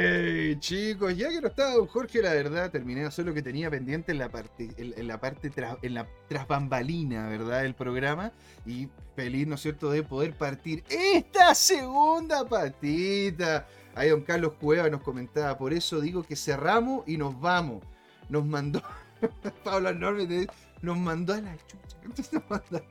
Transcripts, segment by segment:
Hey, chicos, ya que no estaba don Jorge, la verdad, terminé de hacer lo que tenía pendiente en la parte, en, la parte en la tras bambalina, ¿verdad? Del programa. Y feliz, ¿no es cierto?, de poder partir esta segunda patita. Ahí don Carlos Cueva nos comentaba, por eso digo que cerramos y nos vamos. Nos mandó, Pablo Enorme, nos mandó a la chucha. A la.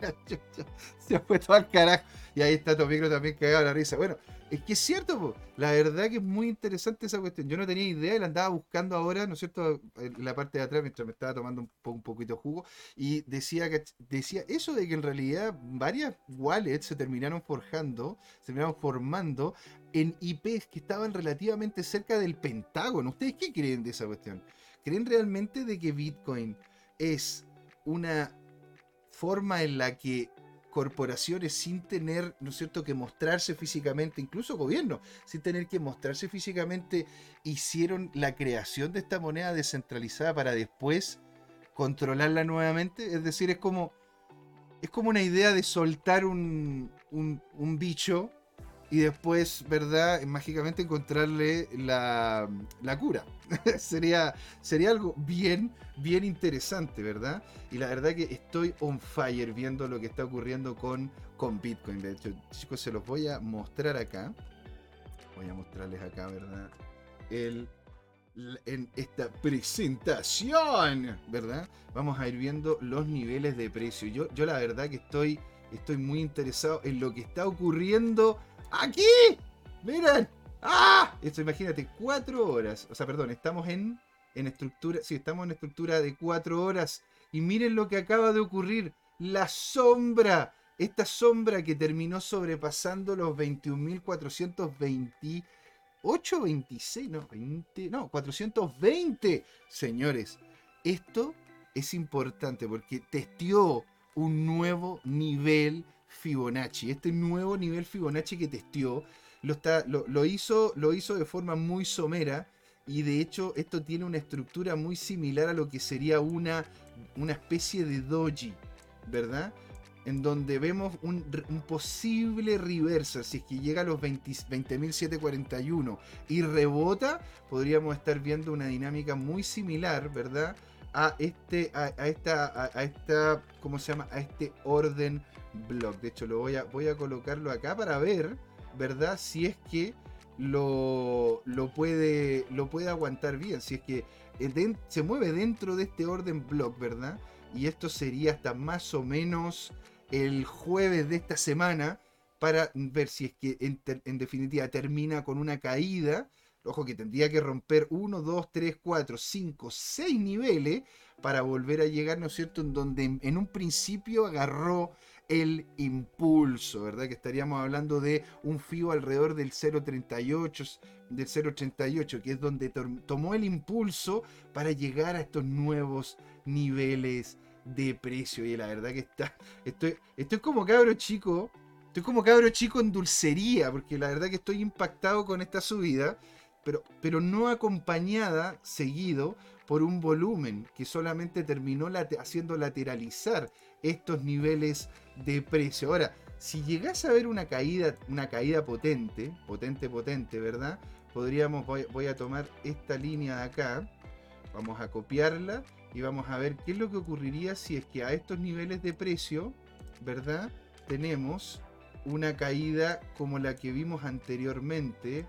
Se fue todo al carajo. Y ahí está Tomicro también cagado la risa. Bueno, es que es cierto, la verdad que es muy interesante esa cuestión. Yo no tenía idea y la andaba buscando ahora, ¿no es cierto?, en la parte de atrás mientras me estaba tomando un, un poquito de jugo. Y decía, que, decía eso de que en realidad varias wallets se terminaron forjando, se terminaron formando en IPs que estaban relativamente cerca del Pentágono. ¿Ustedes qué creen de esa cuestión? ¿Creen realmente de que Bitcoin es una forma en la que corporaciones sin tener, ¿no es cierto?, que mostrarse físicamente, incluso gobiernos, sin tener que mostrarse físicamente, hicieron la creación de esta moneda descentralizada para después controlarla nuevamente. Es decir, es como, es como una idea de soltar un, un bicho y después, ¿verdad? Mágicamente encontrarle la, la cura. sería, sería algo bien, bien interesante, ¿verdad? Y la verdad que estoy on fire viendo lo que está ocurriendo con, con Bitcoin. De hecho, chicos, se los voy a mostrar acá. Voy a mostrarles acá, ¿verdad? El, en esta presentación, ¿verdad? Vamos a ir viendo los niveles de precio. Yo, yo la verdad que estoy, estoy muy interesado en lo que está ocurriendo ¡Aquí! ¡Miren! ¡Ah! Esto, imagínate, cuatro horas. O sea, perdón, estamos en, en estructura. Sí, estamos en estructura de cuatro horas. Y miren lo que acaba de ocurrir. La sombra. Esta sombra que terminó sobrepasando los 21.428, 26, no, 20, no, 420. Señores, esto es importante porque testió un nuevo nivel Fibonacci. Este nuevo nivel Fibonacci que testió lo, está, lo, hizo, lo hizo de forma muy somera y de hecho esto tiene una estructura muy similar a lo que sería una, una especie de doji, ¿verdad? En donde vemos un, posible reversal, si es que llega a los 20.741 y rebota, podríamos estar viendo una dinámica muy similar, ¿verdad? A este, a, esta, a, esta, ¿cómo se llama? A este orden blog. De hecho, lo voy a, voy a colocarlo acá para ver, ¿verdad? Si es que lo, lo, puede, lo puede aguantar bien. Si es que se mueve dentro de este orden blog, ¿verdad? Y esto sería hasta más o menos el jueves de esta semana para ver si es que en, en definitiva termina con una caída. Ojo que tendría que romper 1, 2, 3, 4, 5, 6 niveles para volver a llegar, ¿no es cierto?, en donde en un principio agarró el impulso, ¿verdad? Que estaríamos hablando de un FIO alrededor del 0.38, del 0.88, que es donde tomó el impulso para llegar a estos nuevos niveles de precio. Y la verdad que está, estoy, estoy como cabro chico, estoy como cabro chico en dulcería, porque la verdad que estoy impactado con esta subida, pero, pero no acompañada, seguido, por un volumen que solamente terminó haciendo lateralizar estos niveles de precio. Ahora, si llegase a ver una caída, una caída potente, potente, potente, ¿verdad? Podríamos, voy, a tomar esta línea de acá, vamos a copiarla y vamos a ver qué es lo que ocurriría si es que a estos niveles de precio, ¿verdad? Tenemos una caída como la que vimos anteriormente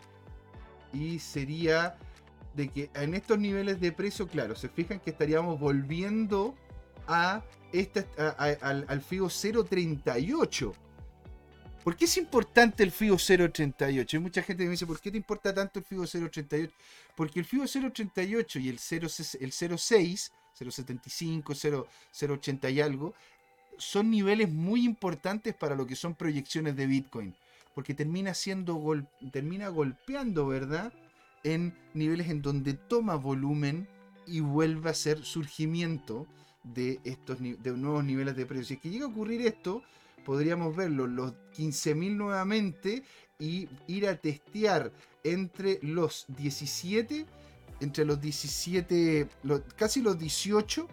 y sería de que en estos niveles de precio, claro, se fijan que estaríamos volviendo a este, al, al FIO 038. ¿Por qué es importante el FIO 038? Hay mucha gente que me dice, ¿por qué te importa tanto el FIO 038? Porque el FIO 038 y el, 0, el 06, 075, 080 y algo, son niveles muy importantes para lo que son proyecciones de Bitcoin. Porque termina siendo termina golpeando, ¿verdad? En niveles en donde toma volumen y vuelve a ser surgimiento de estos de nuevos niveles de precios. Si es que llega a ocurrir esto, podríamos verlo los 15.000 nuevamente y ir a testear entre los 17, entre los 17, casi los 18,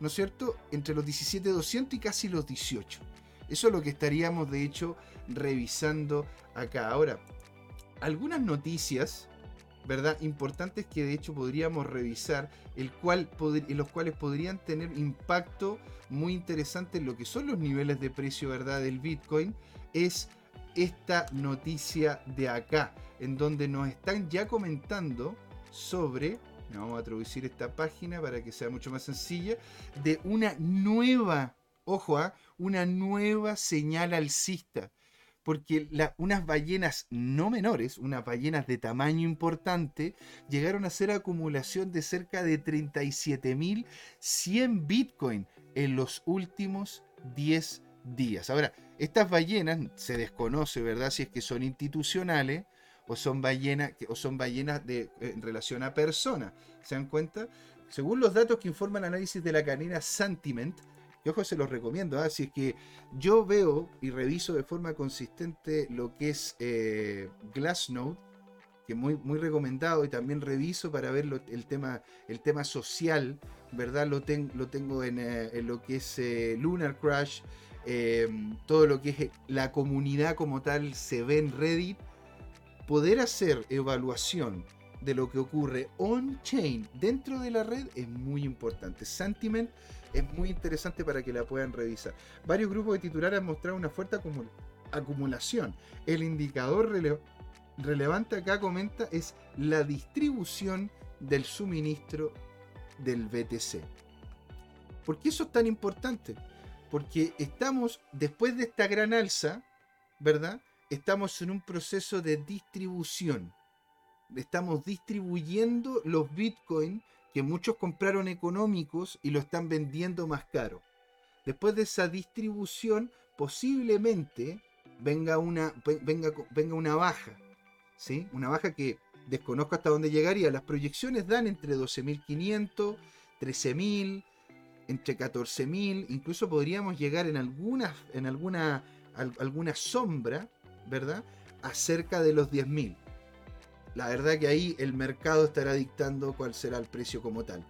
¿no es cierto? Entre los 17.200 y casi los 18. Eso es lo que estaríamos de hecho revisando acá. Ahora, algunas noticias, ¿verdad? Importantes que de hecho podríamos revisar, el cual los cuales podrían tener impacto muy interesante en lo que son los niveles de precio, ¿verdad? Del Bitcoin, es esta noticia de acá, en donde nos están ya comentando sobre, vamos a traducir esta página para que sea mucho más sencilla, de una nueva, ojo, ¿ah? una nueva señal alcista porque unas ballenas no menores, unas ballenas de tamaño importante, llegaron a hacer acumulación de cerca de 37.100 Bitcoin en los últimos 10 días. Ahora, estas ballenas se desconoce, ¿verdad? Si es que son institucionales o son ballenas, o son ballenas de, en relación a personas. ¿Se dan cuenta? Según los datos que informa el análisis de la cadena Sentiment, que ojo, se los recomiendo. Así ¿ah? es que yo veo y reviso de forma consistente lo que es eh, Glassnode, que muy, muy recomendado, y también reviso para ver el, tema, el tema social, ¿verdad? Lo, lo tengo en, eh, lo que es eh, Lunar Crash, em, todo lo que es la comunidad como tal se ve en Reddit. Poder hacer evaluación de lo que ocurre on-chain dentro de la red es muy importante. Sentiment es muy interesante para que la puedan revisar. Varios grupos de titulares han mostrado una fuerte acumulación. El indicador relevante acá comenta es la distribución del suministro del BTC. ¿Por qué eso es tan importante? Porque estamos, después de esta gran alza, ¿verdad? Estamos en un proceso de distribución. Estamos distribuyendo los bitcoins que muchos compraron económicos y lo están vendiendo más caro. Después de esa distribución, posiblemente venga una, venga, venga una baja. ¿sí? Una baja que desconozco hasta dónde llegaría. Las proyecciones dan entre 12.500, 13.000, entre 14.000. Incluso podríamos llegar en, algunas, en alguna, alguna sombra, ¿verdad? A cerca de los 10.000 la verdad que ahí el mercado estará dictando cuál será el precio como tal.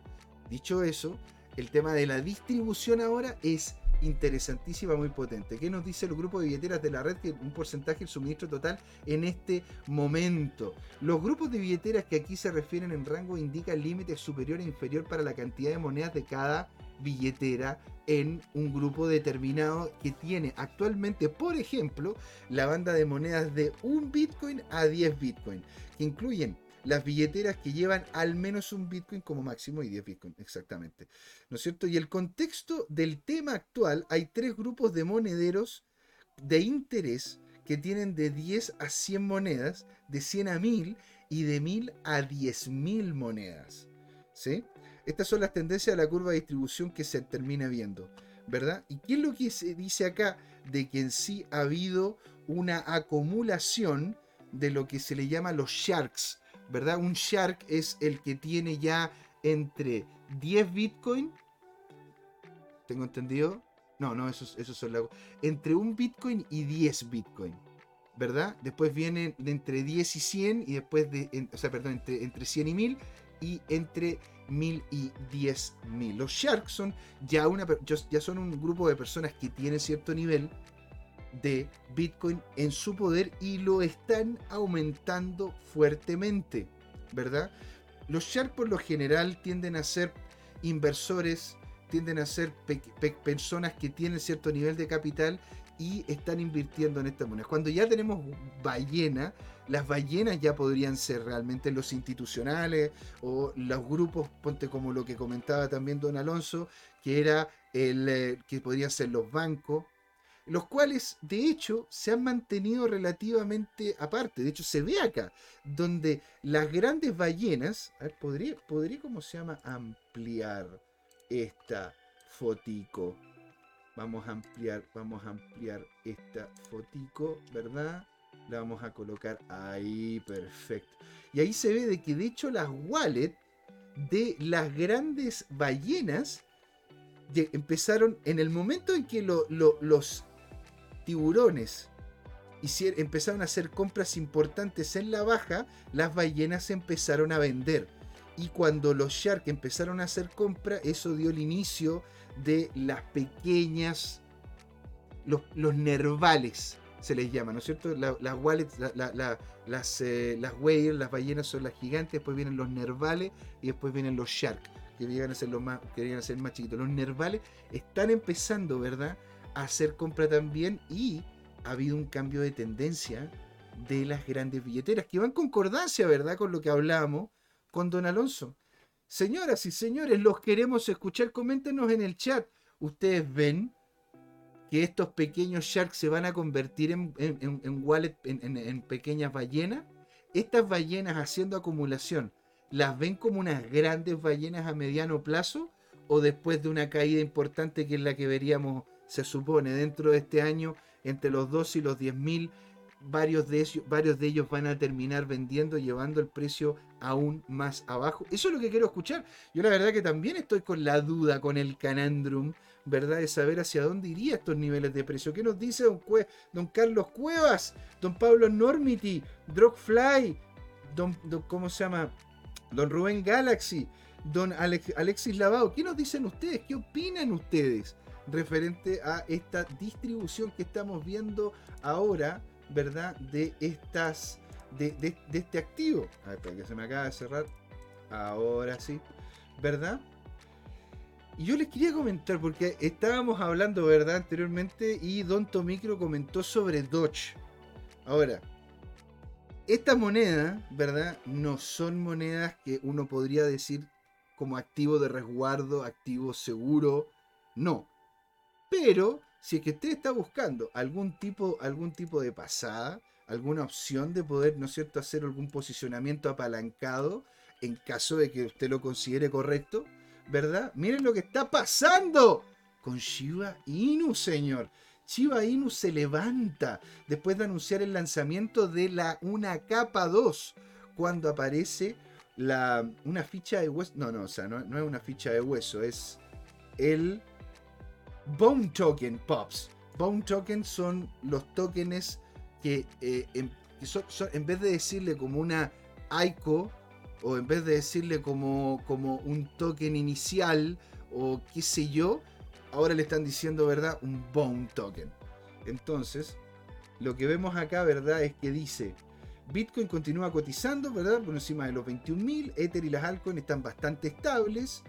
Dicho eso, el tema de la distribución ahora es interesantísima, muy potente. ¿Qué nos dice el grupo de billeteras de la red? Que un porcentaje del suministro total en este momento. Los grupos de billeteras que aquí se refieren en rango indican límites superior e inferior para la cantidad de monedas de cada billetera en un grupo determinado que tiene actualmente, por ejemplo, la banda de monedas de 1 Bitcoin a 10 Bitcoin, que incluyen las billeteras que llevan al menos un Bitcoin como máximo y 10 Bitcoin, exactamente. ¿No es cierto? Y el contexto del tema actual, hay tres grupos de monederos de interés que tienen de 10 a 100 monedas, de 100 a 1000 y de 1000 a 10.000 monedas. ¿Sí? Estas son las tendencias de la curva de distribución que se termina viendo, ¿verdad? ¿Y qué es lo que se dice acá? De que en sí ha habido una acumulación de lo que se le llama los sharks, ¿verdad? Un shark es el que tiene ya entre 10 Bitcoin, ¿tengo entendido? No, no, eso, eso son la... Entre un Bitcoin y 10 Bitcoin, ¿verdad? Después vienen de entre 10 y 100 y después de, o sea, perdón, entre, entre 100 y 1000 y entre mil y diez mil. Los Sharks son ya, una, ya son un grupo de personas que tienen cierto nivel de Bitcoin en su poder y lo están aumentando fuertemente, ¿verdad? Los Sharks por lo general tienden a ser inversores, tienden a ser personas que tienen cierto nivel de capital y están invirtiendo en estas monedas. Cuando ya tenemos ballena, las ballenas ya podrían ser realmente los institucionales o los grupos, ponte como lo que comentaba también don Alonso, que era el eh, que podrían ser los bancos, los cuales de hecho se han mantenido relativamente aparte. De hecho, se ve acá, donde las grandes ballenas, a ver, podría, podría ¿cómo se llama? Ampliar esta fotico. Vamos a ampliar, vamos a ampliar esta fotico, ¿verdad? La vamos a colocar ahí, perfecto. Y ahí se ve de que de hecho las wallets de las grandes ballenas empezaron en el momento en que los tiburones empezaron a hacer compras importantes en la baja, las ballenas empezaron a vender. Y cuando los sharks empezaron a hacer compra, eso dio el inicio de las pequeñas, los, los nervales, se les llama, ¿no es cierto? las wallets, las, eh, las whales, las ballenas son las gigantes, después vienen los nervales y después vienen los sharks, que llegan a ser más, que más chiquitos. Los nervales están empezando, ¿verdad? A hacer compra también y ha habido un cambio de tendencia de las grandes billeteras, que van en concordancia, ¿verdad? Con lo que hablamos con don Alonso. Señoras y señores, los queremos escuchar, coméntenos en el chat. ¿Ustedes ven que estos pequeños sharks se van a convertir en, en, wallet, en, pequeñas ballenas. Estas ballenas haciendo acumulación, ¿las ven como unas grandes ballenas a mediano plazo? ¿O después de una caída importante que es la que veríamos, se supone, dentro de este año, entre los 2 y los 10 mil varios de, ellos, varios de ellos van a terminar vendiendo, llevando el precio aún más abajo. Eso es lo que quiero escuchar. Yo la verdad que también estoy con la duda, con el canandrum, ¿verdad? De saber hacia dónde iría estos niveles de precio. ¿Qué nos dice don, don Carlos Cuevas, don Pablo Normity, Drogfly, don, ¿cómo se llama? Don Rubén Galaxy, don Alexis Lavado. ¿Qué nos dicen ustedes? ¿Qué opinan ustedes? referente a esta distribución que estamos viendo ahora ¿verdad? De estas, de, este activo. A ver, que se me acaba de cerrar. Ahora sí, ¿verdad? Y yo les quería comentar, porque estábamos hablando, ¿verdad? Anteriormente, y Don Tomicro comentó sobre Dodge. Ahora, estas monedas, ¿verdad? No son monedas que uno podría decir como activo de resguardo, activo seguro. No. Pero si es que usted está buscando algún tipo, algún tipo de pasada, alguna opción de poder, ¿no es cierto?, hacer algún posicionamiento apalancado en caso de que usted lo considere correcto, ¿verdad? Miren lo que está pasando con Shiba Inu, señor. Shiba Inu se levanta después de anunciar el lanzamiento de la una capa 2, cuando aparece la, una ficha de hueso. No, no, o sea, no, es una ficha de hueso, es el Bone Token Pops. Bone Token son los tokens que, eh, en, en, vez de decirle como una ICO o en vez de decirle como, como un token inicial o qué sé yo, ahora le están diciendo, ¿verdad? Un Bone Token. Entonces, lo que vemos acá, ¿verdad? Es que dice, Bitcoin continúa cotizando, ¿verdad? Por encima de los 21.000, Ether y las altcoins están bastante estables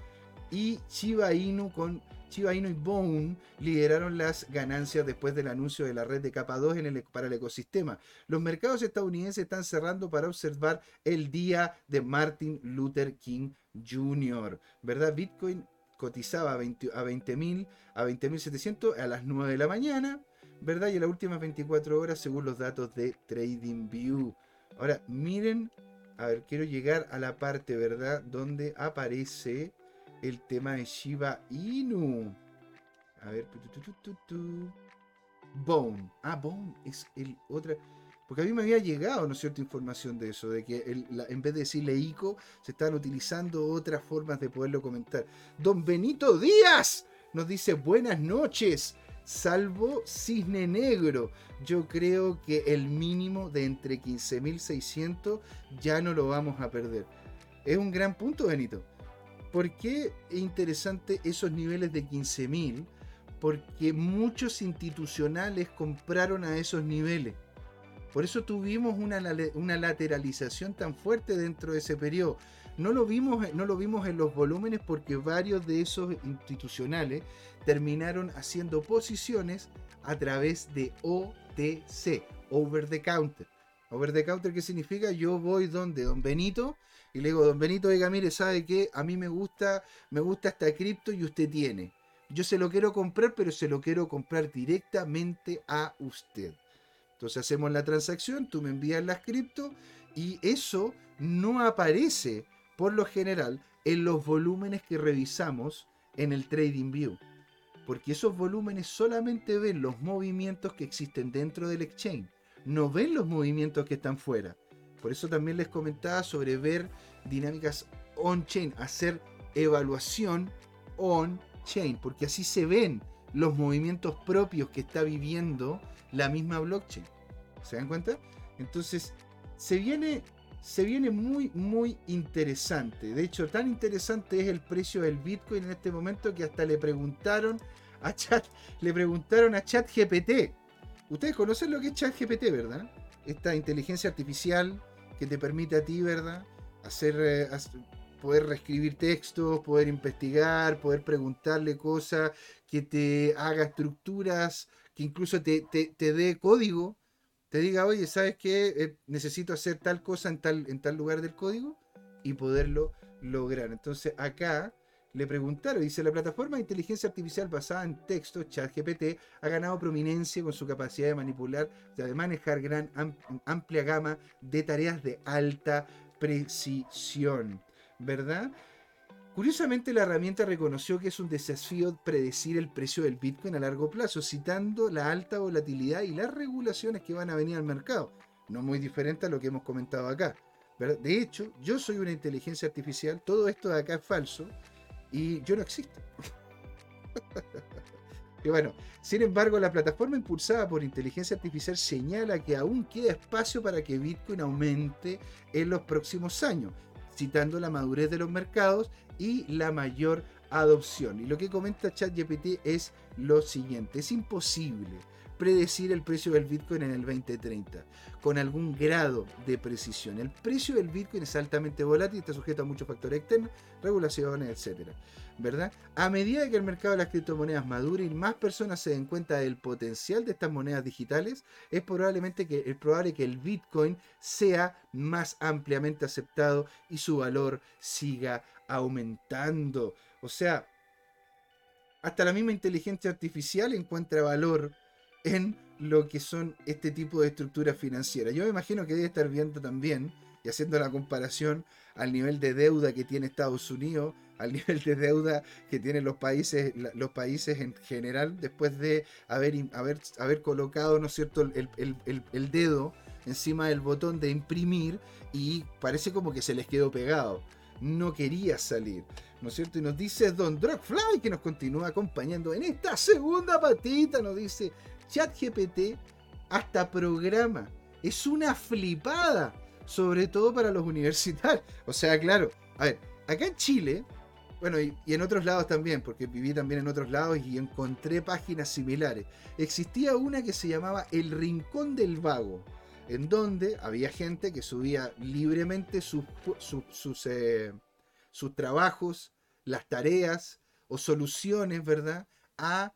y Shiba Inu con Shiba y Bone lideraron las ganancias después del anuncio de la red de capa 2 en el, para el ecosistema. Los mercados estadounidenses están cerrando para observar el día de Martin Luther King Jr., ¿verdad? Bitcoin cotizaba a 20.000 a 20.700 a las 9 de la mañana, ¿verdad? Y en las últimas 24 horas según los datos de TradingView. Ahora, miren, a ver, quiero llegar a la parte, ¿verdad? Donde aparece el tema de Shiba Inu. A ver. Bone. Ah, Bone es el otra. Porque a mí me había llegado, ¿no es cierto?, información de eso, de que en vez de decirle ICO, se están utilizando otras formas de poderlo comentar. Don Benito Díaz nos dice buenas noches, salvo Cisne Negro. Yo creo que el mínimo de entre 15.600 ya no lo vamos a perder. Es un gran punto, Benito. ¿Por qué es interesante esos niveles de 15.000? Porque muchos institucionales compraron a esos niveles. Por eso tuvimos una, una, lateralización tan fuerte dentro de ese periodo. No lo, vimos, no lo vimos en los volúmenes porque varios de esos institucionales terminaron haciendo posiciones a través de OTC, Over the Counter. Over the Counter, ¿qué significa? Yo voy donde Don Benito y le digo, don Benito, oiga, mire, ¿sabe qué? A mí me gusta, me gusta esta cripto y usted tiene. Yo se lo quiero comprar, pero se lo quiero comprar directamente a usted. Entonces hacemos la transacción, tú me envías las cripto y eso no aparece por lo general en los volúmenes que revisamos en el Trading View. Porque esos volúmenes solamente ven los movimientos que existen dentro del exchange. No ven los movimientos que están fuera. Por eso también les comentaba sobre ver dinámicas on-chain, hacer evaluación on-chain, porque así se ven los movimientos propios que está viviendo la misma blockchain. ¿Se dan cuenta? Entonces, se viene, se viene muy, muy interesante. De hecho, tan interesante es el precio del Bitcoin en este momento que hasta le preguntaron a Chat, le preguntaron a ChatGPT Ustedes conocen lo que es ChatGPT, ¿verdad? Esta inteligencia artificial que te permite a ti, ¿verdad? Hacer, eh, poder reescribir textos, poder investigar, poder preguntarle cosas, que te haga estructuras, que incluso te, te, dé código, te diga, oye, ¿sabes qué? Eh, necesito hacer tal cosa en tal, en tal lugar del código y poderlo lograr. Entonces acá le preguntaron, dice, la plataforma de inteligencia artificial basada en texto, ChatGPT, ha ganado prominencia con su capacidad de manipular, de manejar gran amplia gama de tareas de alta precisión, ¿verdad? Curiosamente, la herramienta reconoció que es un desafío predecir el precio del Bitcoin a largo plazo, citando la alta volatilidad y las regulaciones que van a venir al mercado. No muy diferente a lo que hemos comentado acá. De hecho, yo soy una inteligencia artificial, todo esto de acá es falso, y yo no existo. y bueno, sin embargo, la plataforma impulsada por inteligencia artificial señala que aún queda espacio para que Bitcoin aumente en los próximos años, citando la madurez de los mercados y la mayor adopción. Y lo que comenta ChatGPT es lo siguiente, es imposible predecir el precio del Bitcoin en el 2030 con algún grado de precisión. El precio del Bitcoin es altamente volátil, está sujeto a muchos factores externos, regulaciones, etc. ¿Verdad? A medida que el mercado de las criptomonedas madure y más personas se den cuenta del potencial de estas monedas digitales, es probablemente que, es probable que el Bitcoin sea más ampliamente aceptado y su valor siga aumentando. O sea, hasta la misma inteligencia artificial encuentra valor en lo que son este tipo de estructuras financieras. Yo me imagino que debe estar viendo también y haciendo la comparación al nivel de deuda que tiene Estados Unidos, al nivel de deuda que tienen los países, los países en general, después de haber, haber, colocado, ¿no es cierto?, el, dedo encima del botón de imprimir y parece como que se les quedó pegado. No quería salir, ¿no es cierto? Y nos dice Don Drogfly, que nos continúa acompañando en esta segunda patita, nos dice, ChatGPT hasta programa. Es una flipada, sobre todo para los universitarios. O sea, claro, a ver, acá en Chile, bueno, y, en otros lados también, porque viví también en otros lados y encontré páginas similares. Existía una que se llamaba El Rincón del Vago, en donde había gente que subía libremente sus, eh, sus trabajos, las tareas o soluciones, ¿verdad? A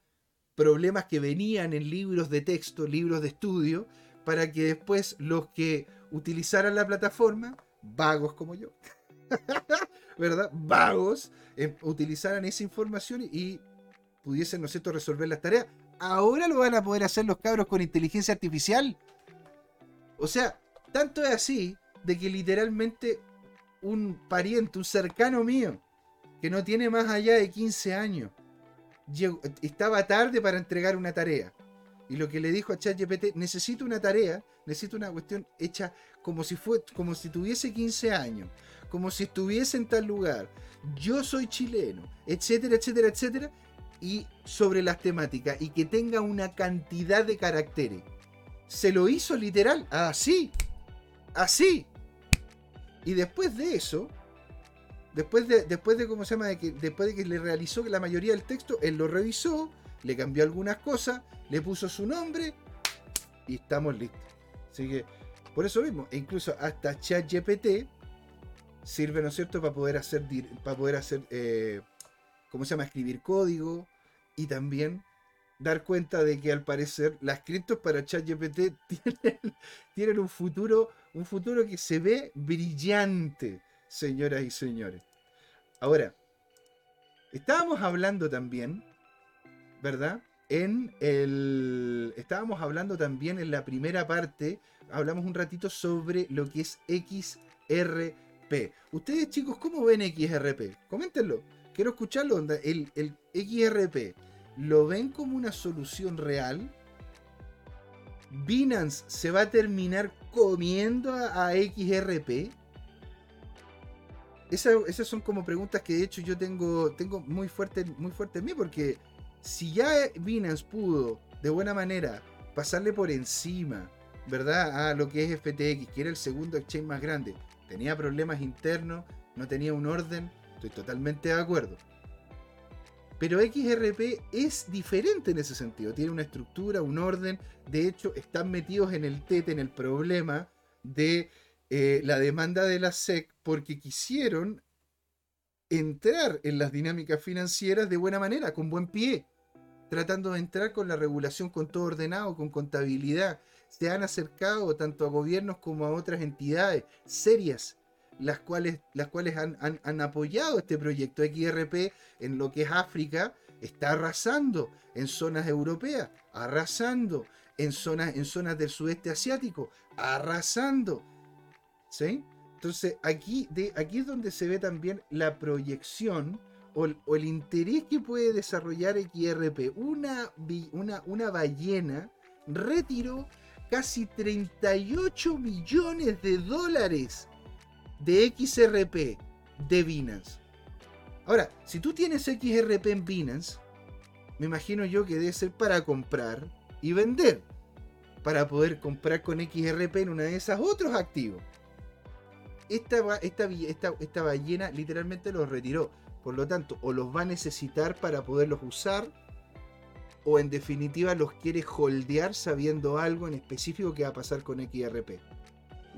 problemas que venían en libros de texto, libros de estudio, para que después los que utilizaran la plataforma, vagos como yo, ¿verdad? Vagos, eh, utilizaran esa información y pudiesen, ¿no es cierto?, resolver las tareas. Ahora lo van a poder hacer los cabros con inteligencia artificial. O sea, tanto es así de que literalmente un pariente, un cercano mío, que no tiene más allá de 15 años, estaba tarde para entregar una tarea. Y lo que le dijo a ChatGPT, necesito una tarea, necesito una cuestión hecha como si, fue, como si tuviese 15 años, como si estuviese en tal lugar, yo soy chileno, etcétera, etcétera, etcétera, y sobre las temáticas, y que tenga una cantidad de caracteres. Se lo hizo literal, así, así. Y después de eso, Después de, después de cómo se llama, que, después de que le realizó la mayoría del texto, él lo revisó, le cambió algunas cosas, le puso su nombre y estamos listos. Así que, por eso mismo, e incluso hasta ChatGPT sirve, ¿no es cierto?, para poder hacer, para poder hacer, eh, ¿cómo se llama?, escribir código y también dar cuenta de que al parecer las criptos para ChatGPT tienen, tienen un futuro, un futuro que se ve brillante señoras y señores. Ahora, estábamos hablando también, ¿verdad? En el. Estábamos hablando también en la primera parte, hablamos un ratito sobre lo que es XRP. Ustedes, chicos, ¿cómo ven XRP? Coméntenlo. Quiero escucharlo. El, el XRP, ¿lo ven como una solución real? ¿Binance se va a terminar comiendo a XRP? Esas son como preguntas que de hecho yo tengo, tengo muy, fuerte, muy fuerte en mí, porque si ya Binance pudo de buena manera pasarle por encima, ¿verdad? A lo que es FTX, que era el segundo exchange más grande, tenía problemas internos, no tenía un orden, estoy totalmente de acuerdo. Pero XRP es diferente en ese sentido. Tiene una estructura, un orden. De hecho, están metidos en el tete, en el problema de eh, la demanda de la SEC porque quisieron entrar en las dinámicas financieras de buena manera, con buen pie, tratando de entrar con la regulación, con todo ordenado, con contabilidad. Se han acercado tanto a gobiernos como a otras entidades serias las cuales, las cuales han, han, apoyado este proyecto XRP en lo que es África, está arrasando en zonas europeas, arrasando en zonas, en zonas del sudeste asiático, arrasando. Entonces aquí, aquí es donde se ve también la proyección o, el interés que puede desarrollar XRP. Una, una, una ballena retiró casi 38 millones de dólares de XRP de Binance. Ahora, si tú tienes XRP en Binance, me imagino yo que debe ser para comprar y vender. Para poder comprar con XRP en una de esas otros activos. Esta, esta, esta, esta ballena literalmente los retiró. Por lo tanto, o los va a necesitar para poderlos usar, o en definitiva los quiere holdear sabiendo algo en específico que va a pasar con XRP.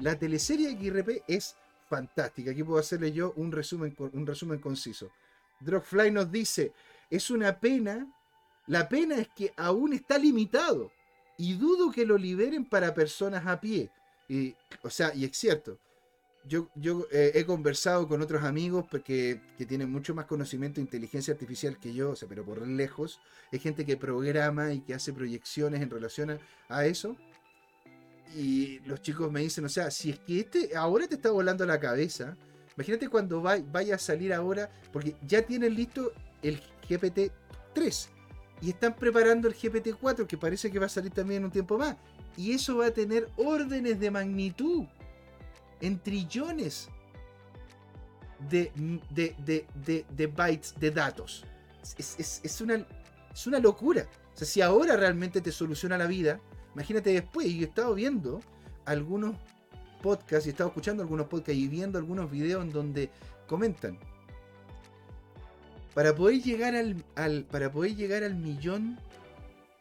La teleserie XRP es fantástica. Aquí puedo hacerle yo un resumen, un resumen conciso. Drogfly nos dice, es una pena, la pena es que aún está limitado y dudo que lo liberen para personas a pie. Y, o sea, y es cierto. Yo, yo eh, he conversado con otros amigos porque, que tienen mucho más conocimiento de inteligencia artificial que yo, o sea, pero por lejos. Es gente que programa y que hace proyecciones en relación a eso y los chicos me dicen, o sea, si es que este ahora te está volando la cabeza, imagínate cuando vaya a salir ahora, porque ya tienen listo el GPT-3 y están preparando el GPT-4 que parece que va a salir también en un tiempo más. Y eso va a tener órdenes de magnitud en trillones de, de, bytes de datos. Es, una, es una locura. O sea, si ahora realmente te soluciona la vida, Imagínate después, y he estado viendo algunos podcasts, y he estado escuchando algunos podcasts y viendo algunos videos en donde comentan. Para poder llegar al, para poder llegar al millón,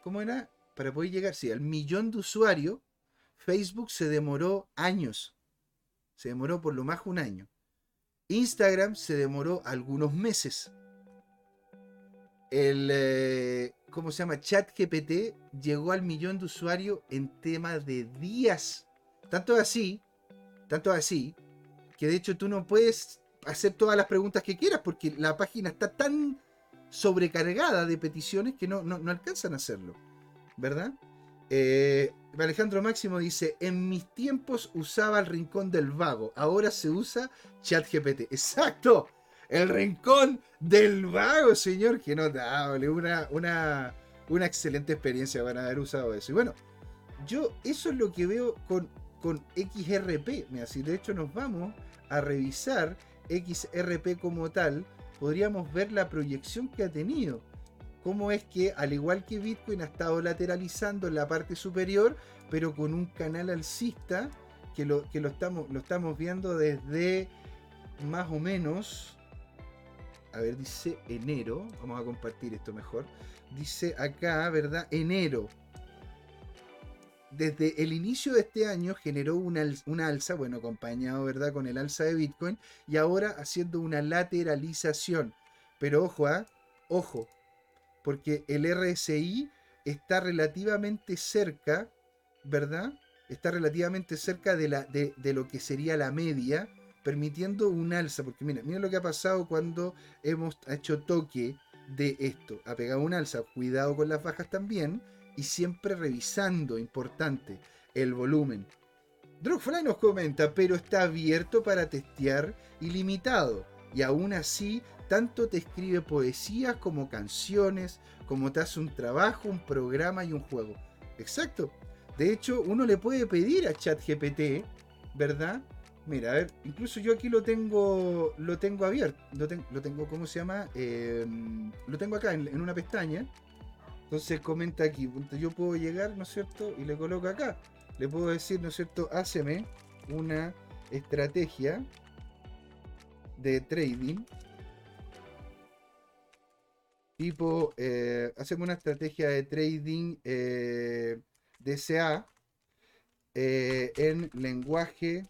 ¿cómo era? Para poder llegar, sí, al millón de usuarios, Facebook se demoró años. Se demoró por lo más un año. Instagram se demoró algunos meses. El, eh, ¿cómo se llama? ChatGPT llegó al millón de usuarios en tema de días. Tanto así, tanto así, que de hecho tú no puedes hacer todas las preguntas que quieras porque la página está tan sobrecargada de peticiones que no, no, alcanzan a hacerlo. ¿Verdad? Eh, Alejandro Máximo dice, en mis tiempos usaba el rincón del vago, ahora se usa ChatGPT. Exacto, el rincón del vago, señor. Qué notable. Una, una, una excelente experiencia van a haber usado eso. Y bueno, yo eso es lo que veo con, con XRP. Mira, si de hecho nos vamos a revisar XRP como tal, podríamos ver la proyección que ha tenido. Cómo es que, al igual que Bitcoin, ha estado lateralizando en la parte superior, pero con un canal alcista que lo, que lo, estamos, lo estamos viendo desde más o menos a ver, dice enero, vamos a compartir esto mejor. Dice acá, ¿verdad? Enero. Desde el inicio de este año generó una, alza, bueno, acompañado, ¿verdad? Con el alza de Bitcoin y ahora haciendo una lateralización. Pero ojo, ¿ah? Ojo, porque el RSI está relativamente cerca, ¿verdad? Está relativamente cerca de, lo que sería la media permitiendo un alza, porque mira, mira lo que ha pasado cuando hemos hecho toque de esto, ha pegado un alza, cuidado con las bajas también, y siempre revisando, importante, el volumen. Drogfly nos comenta, pero está abierto para testear ilimitado, y aún así, tanto te escribe poesías como canciones, como te hace un trabajo, un programa y un juego. Exacto. De hecho, uno le puede pedir a ChatGPT, ¿verdad? Mira, a ver, incluso yo aquí lo tengo lo tengo abierto. Lo, lo tengo, ¿cómo se llama? Em, lo tengo acá en, una pestaña. Entonces comenta aquí. Yo puedo llegar, ¿no es cierto? Y le coloco acá. Le puedo decir, ¿no es cierto? Háceme una estrategia de trading tipo, eh, hacemos una estrategia de trading eh, DCA eh, en lenguaje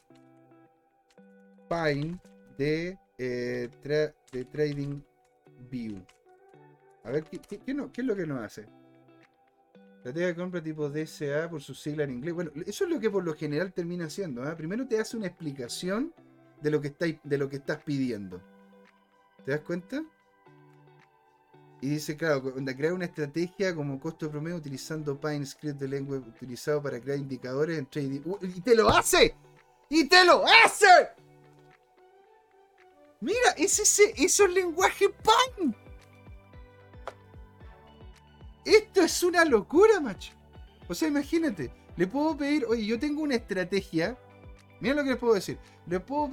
Pine de, eh, de Trading View. A ver, ¿qué, no, ¿qué, es lo que nos hace? Estrategia de compra tipo DCA por su sigla en inglés. Bueno, eso es lo que por lo general termina haciendo. Primero te hace una explicación de lo que, está, de lo que estás pidiendo. ¿Te das cuenta? Y dice, claro, crear una estrategia como costo promedio utilizando Pine Script de lengua utilizado para crear indicadores en trading. ¡Uh! ¡Y te lo hace! ¡Y te lo hace! Mira, es ese, lenguaje Pine. Esto es una locura, macho. O sea, imagínate, le puedo pedir, oye, yo tengo una estrategia. Mira lo que les puedo decir. Le puedo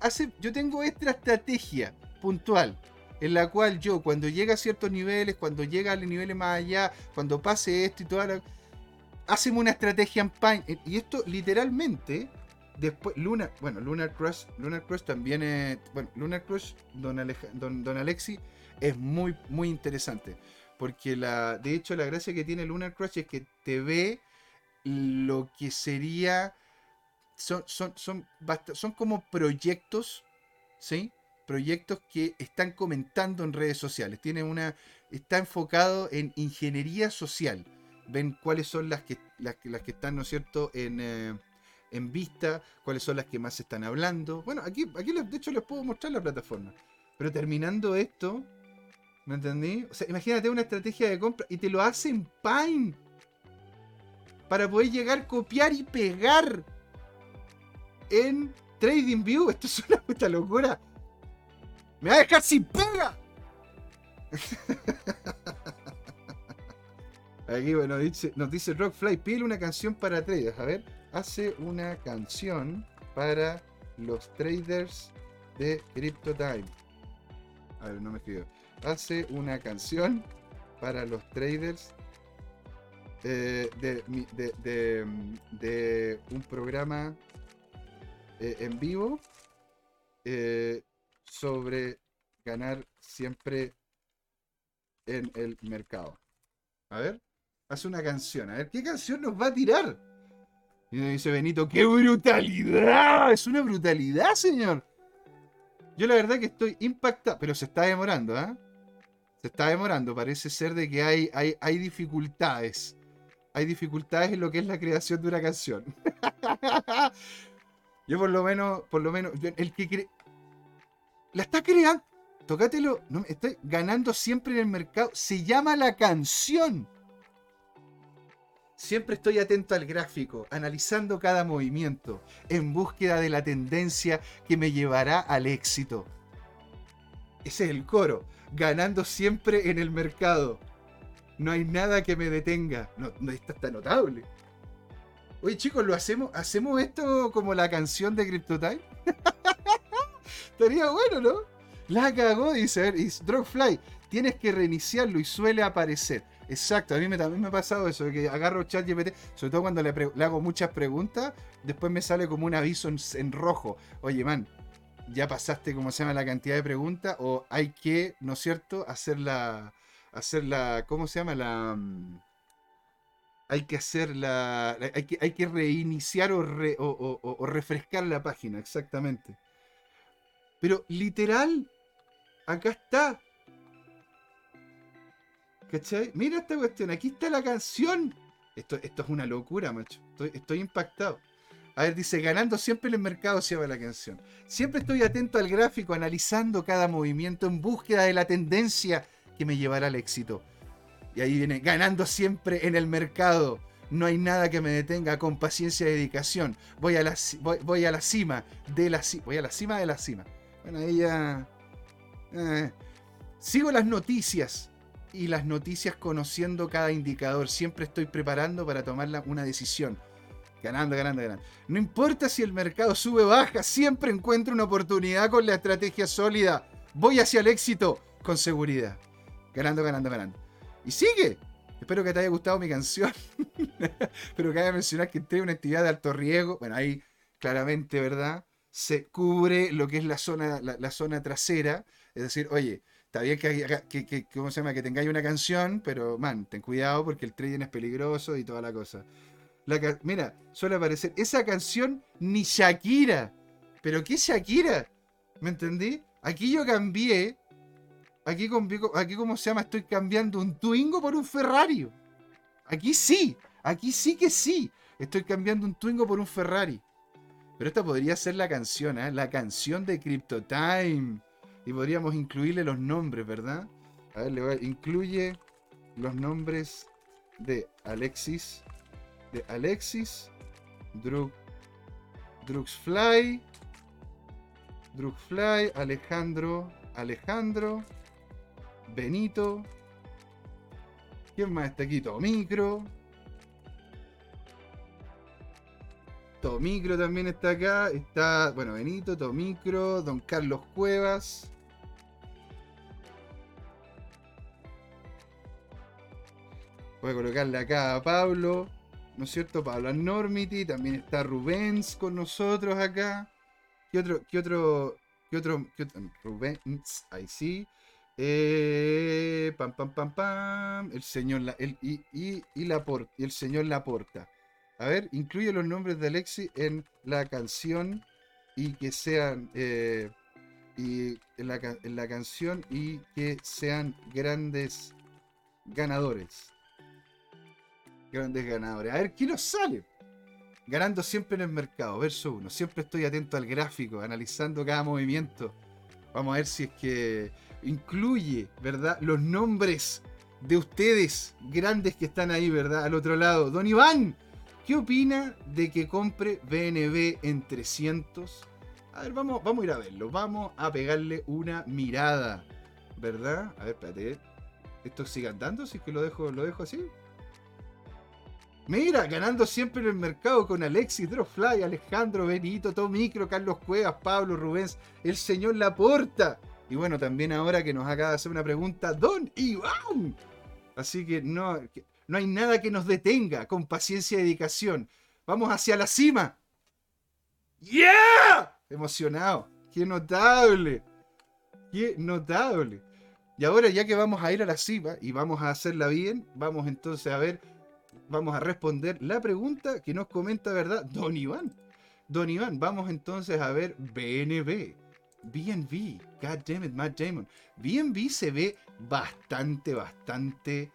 hace, yo tengo esta estrategia puntual en la cual yo cuando llega a ciertos niveles, cuando llega a niveles más allá, cuando pase esto y toda la... Hacemos una estrategia en Pine. Eh, y esto literalmente, después, Luna, bueno, Lunar Crush, Lunar Crush también es, bueno, Lunar Crush, don, don, don Alexi, es muy, muy interesante. Porque la, de hecho la gracia que tiene Lunar Crush es que te ve lo que sería... Son, son, son, son como proyectos, ¿sí? proyectos que están comentando en redes sociales. Tiene una, está enfocado en ingeniería social. Ven cuáles son las que, las, que están, ¿no es cierto?, en, eh, en vista, cuáles son las que más están hablando. Bueno, aquí, aquí de hecho les puedo mostrar la plataforma. Pero terminando esto, ¿me entendí? O sea, imagínate una estrategia de compra y te lo hacen Pine. Para poder llegar, copiar y pegar en TradingView. Esto es una puta locura. ¡Me va a dejar sin pega! Aquí, bueno, dice, nos dice Rockfly, pide una canción para traders. A ver, hace una canción para los traders de CryptoTime. A ver, no me escribió. Hace una canción para los traders eh, de, un programa eh, en vivo eh, sobre ganar siempre en el mercado. A ver, hace una canción. A ver, ¿qué canción nos va a tirar? Y me dice Benito, ¡qué brutalidad! Es una brutalidad, señor. Yo la verdad que estoy impactado, pero se está demorando, ¿ah? Se está demorando. Parece ser de que hay, hay, hay dificultades. Hay dificultades en lo que es la creación de una canción. Yo por lo menos, por lo menos, el que cree la está creando. Tócatelo. No, estoy ganando siempre en el mercado. Se llama la canción. Siempre estoy atento al gráfico, analizando cada movimiento, en búsqueda de la tendencia que me llevará al éxito. Ese es el coro. Ganando siempre en el mercado. No hay nada que me detenga. No, está notable. Oye chicos, ¿lo hacemos? ¿Hacemos esto como la canción de CryptoTime? Estaría bueno, ¿no? La cagó, dice, a ver, y Drogfly, tienes que reiniciarlo y suele aparecer. Exacto, a mí me, también me ha pasado eso, que agarro ChatGPT, sobre todo cuando le, hago muchas preguntas, después me sale como un aviso en, rojo. Oye, man, ya pasaste, ¿cómo se llama, la cantidad de preguntas? O hay que, ¿no es cierto?, hacer la, hacer la, ¿cómo se llama? La... Mm, hay que hacer la... Hay que, hay que reiniciar o, o refrescar la página, exactamente. Pero literal, acá está. ¿Cachai? Mira esta cuestión, aquí está la canción. Esto, esto es una locura, macho. Estoy, impactado. A ver, dice, ganando siempre en el mercado se llama la canción. Siempre estoy atento al gráfico, analizando cada movimiento en búsqueda de la tendencia que me llevará al éxito. Y ahí viene, ganando siempre en el mercado. No hay nada que me detenga con paciencia y dedicación. Voy a la, voy a la cima de la voy a la cima de la cima. Bueno, ahí ya. Eh, sigo las noticias y las noticias conociendo cada indicador. Siempre estoy preparando para tomar una decisión. Ganando, ganando, ganando. No importa si el mercado sube o baja, siempre encuentro una oportunidad con la estrategia sólida. Voy hacia el éxito con seguridad. Ganando, ganando, ganando. Y sigue. Espero que te haya gustado mi canción. Espero que haya mencionado que entré una actividad de alto riesgo. Bueno, ahí claramente, ¿verdad? se cubre lo que es la zona, la, zona trasera. Es decir, oye, Está bien que, que, que, ¿cómo se llama? que tengáis una canción, pero man, ten cuidado porque el trading es peligroso y toda la cosa. La, mira, suele aparecer esa canción ni Shakira. ¿Pero qué Shakira? ¿Me entendí? Aquí yo cambié. Aquí, aquí como se llama, estoy cambiando un Twingo por un Ferrari. Aquí sí. Aquí sí que sí. Estoy cambiando un Twingo por un Ferrari. Pero esta podría ser la canción, ¿eh? La canción de Crypto Time. Y podríamos incluirle los nombres, ¿verdad? A ver, le voy a... incluye los nombres de Alexis. De Alexis. Drug. Drugsfly. Drugfly. Alejandro. Alejandro. Benito. ¿Quién más está aquí? Tomicro. Tomicro también está acá. Está, bueno, Benito, Tomicro, Don Carlos Cuevas. Voy a colocarle acá a Pablo. ¿No es cierto? Pablo Normity. También está Rubens con nosotros acá. ¿Qué otro? ¿Qué otro? ¿Qué otro? Qué otro? Rubens, ahí sí. Eh, pam, pam, pam, pam. El señor y, y, y, el señor Laporta. A ver, incluye los nombres de Alexi en la canción y que sean eh, y en la, en la canción y que sean grandes ganadores. Grandes ganadores. A ver, ¿qué nos sale? Ganando siempre en el mercado, verso 1. Siempre estoy atento al gráfico, analizando cada movimiento. Vamos a ver si es que incluye, ¿verdad? Los nombres de ustedes, grandes que están ahí, ¿verdad? Al otro lado. Don Iván, ¿qué opina de que compre BNB en 300? A ver, vamos, vamos a ir a verlo. Vamos a pegarle una mirada, ¿verdad? A ver, espérate. ¿Esto sigue andando? Si es que lo dejo, lo dejo así. Mira, ganando siempre en el mercado con Alexis, Drofly, Alejandro, Benito, Tomicro, Carlos Cuevas, Pablo, Rubens, el señor Laporta. Y bueno, también ahora que nos acaba de hacer una pregunta, Don Iván. Así que no, no hay nada que nos detenga con paciencia y dedicación. Vamos hacia la cima. ¡Yeah! Emocionado. ¡Qué notable! ¡Qué notable! Y ahora ya que vamos a ir a la cima y vamos a hacerla bien, vamos entonces a ver, vamos a responder la pregunta que nos comenta, ¿verdad? Don Iván. Don Iván, vamos entonces a ver BNB. BNB, God damn it, Matt Damon. BNB se ve bastante, bastante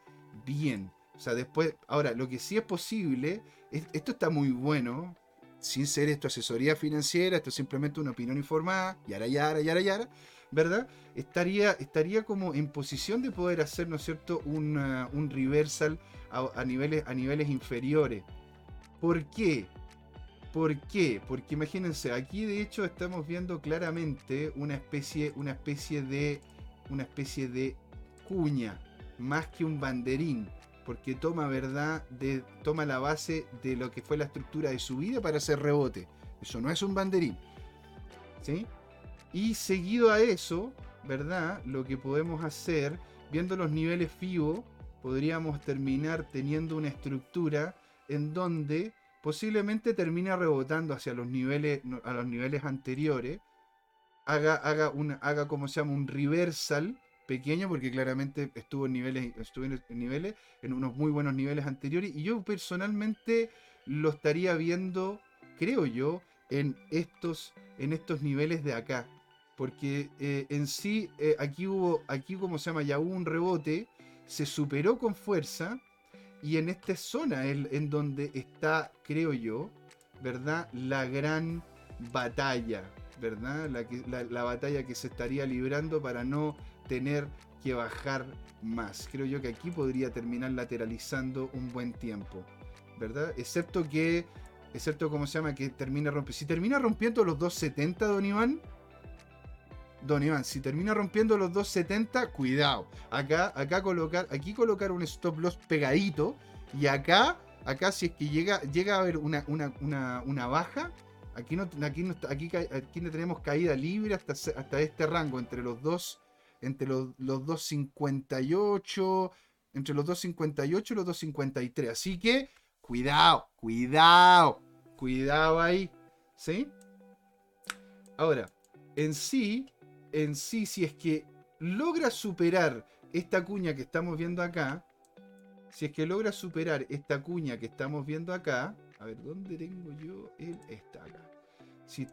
bien. O sea, después, ahora, lo que sí es posible, esto está muy bueno, sin ser esto asesoría financiera, esto es simplemente una opinión informada, yara, yara, yara, yara, ¿verdad? Estaría, estaría como en posición de poder hacer, ¿no es cierto?, un reversal a, niveles, a niveles inferiores. ¿Por qué? ¿Por qué? Porque imagínense, aquí de hecho estamos viendo claramente una especie, una especie de. una especie de cuña, más que un banderín. Porque toma verdad, toma la base de lo que fue la estructura de su vida para hacer rebote. Eso no es un banderín. ¿Sí? Y seguido a eso, ¿verdad? Lo que podemos hacer, viendo los niveles FIBO, podríamos terminar teniendo una estructura en donde posiblemente termine rebotando hacia los niveles, a los niveles anteriores, haga, haga, haga como se llama un reversal pequeño, porque claramente estuvo en niveles, estuvo en niveles, en unos muy buenos niveles anteriores, y yo personalmente lo estaría viendo, creo yo, en estos, en estos niveles de acá. Porque eh, en sí, eh, aquí hubo, aquí como se llama, ya hubo un rebote, se superó con fuerza, y en esta zona en donde está, creo yo, ¿verdad? La gran batalla, ¿verdad? La, la, batalla que se estaría librando para no tener que bajar más. Creo yo que aquí podría terminar lateralizando un buen tiempo, ¿verdad? Excepto que, excepto como se llama, que termina rompiendo. Si termina rompiendo los 2.70, don Iván, Don Iván, si termina rompiendo los 270, cuidado. Acá, acá colocar, aquí colocar un stop loss pegadito. Y acá, acá si es que llega, llega a haber una, una, baja, aquí no, aquí no, aquí, aquí no tenemos caída libre hasta, hasta este rango, entre los dos, entre los, los 258, entre los 258 y los 253. Así que, cuidado, cuidado, cuidado ahí. ¿Sí? Ahora, en sí, en sí, si es que logra superar esta cuña que estamos viendo acá, si es que logra superar esta cuña que estamos viendo acá, a ver, ¿dónde tengo yo? Él está acá. Si,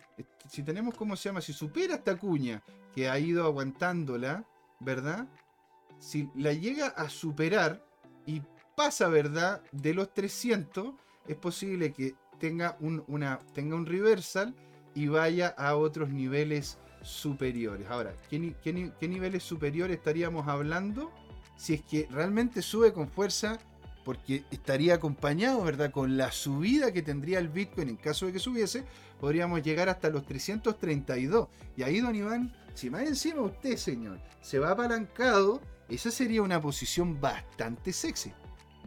si tenemos, ¿cómo se llama? Si supera esta cuña que ha ido aguantándola, ¿verdad? Si la llega a superar y pasa, ¿verdad? De los 300, es posible que tenga un, una, tenga un reversal y vaya a otros niveles superiores. Ahora, ¿qué, qué, niveles superiores estaríamos hablando? Si es que realmente sube con fuerza, porque estaría acompañado, ¿verdad? Con la subida que tendría el Bitcoin en caso de que subiese, podríamos llegar hasta los 332. Y ahí, don Iván, si más encima usted, señor, se va apalancado, esa sería una posición bastante sexy.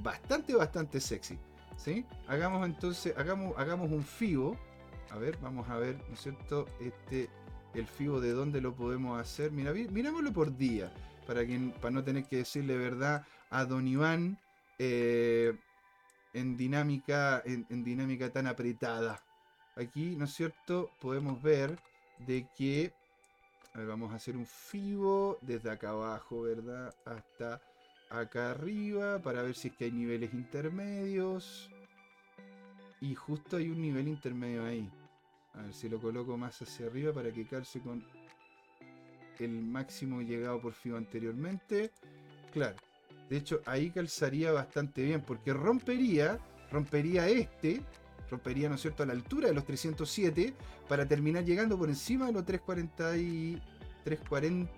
Bastante, bastante sexy. ¿Sí? Hagamos entonces, hagamos, hagamos un FIBO. A ver, vamos a ver, ¿no es cierto? Este, el FIBO de dónde lo podemos hacer. Mira, mirámoslo por día, para, que, para no tener que decirle verdad a Don Iván eh, en, dinámica, en, dinámica tan apretada. Aquí, ¿no es cierto? Podemos ver de que... A ver, vamos a hacer un FIBO desde acá abajo, ¿verdad? Hasta acá arriba para ver si es que hay niveles intermedios. Y justo hay un nivel intermedio ahí. A ver si lo coloco más hacia arriba para que calce con el máximo llegado por FIBO anteriormente. Claro. De hecho, ahí calzaría bastante bien porque rompería, rompería este, rompería, ¿no es cierto?, a la altura de los 307 para terminar llegando por encima de los 340 y 340,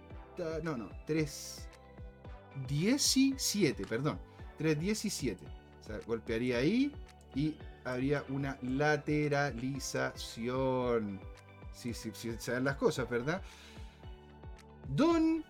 no, no, 3 17, perdón. 317. O sea, golpearía ahí y habría una lateralización. Sí, sí, sí, saben las cosas, ¿verdad? Don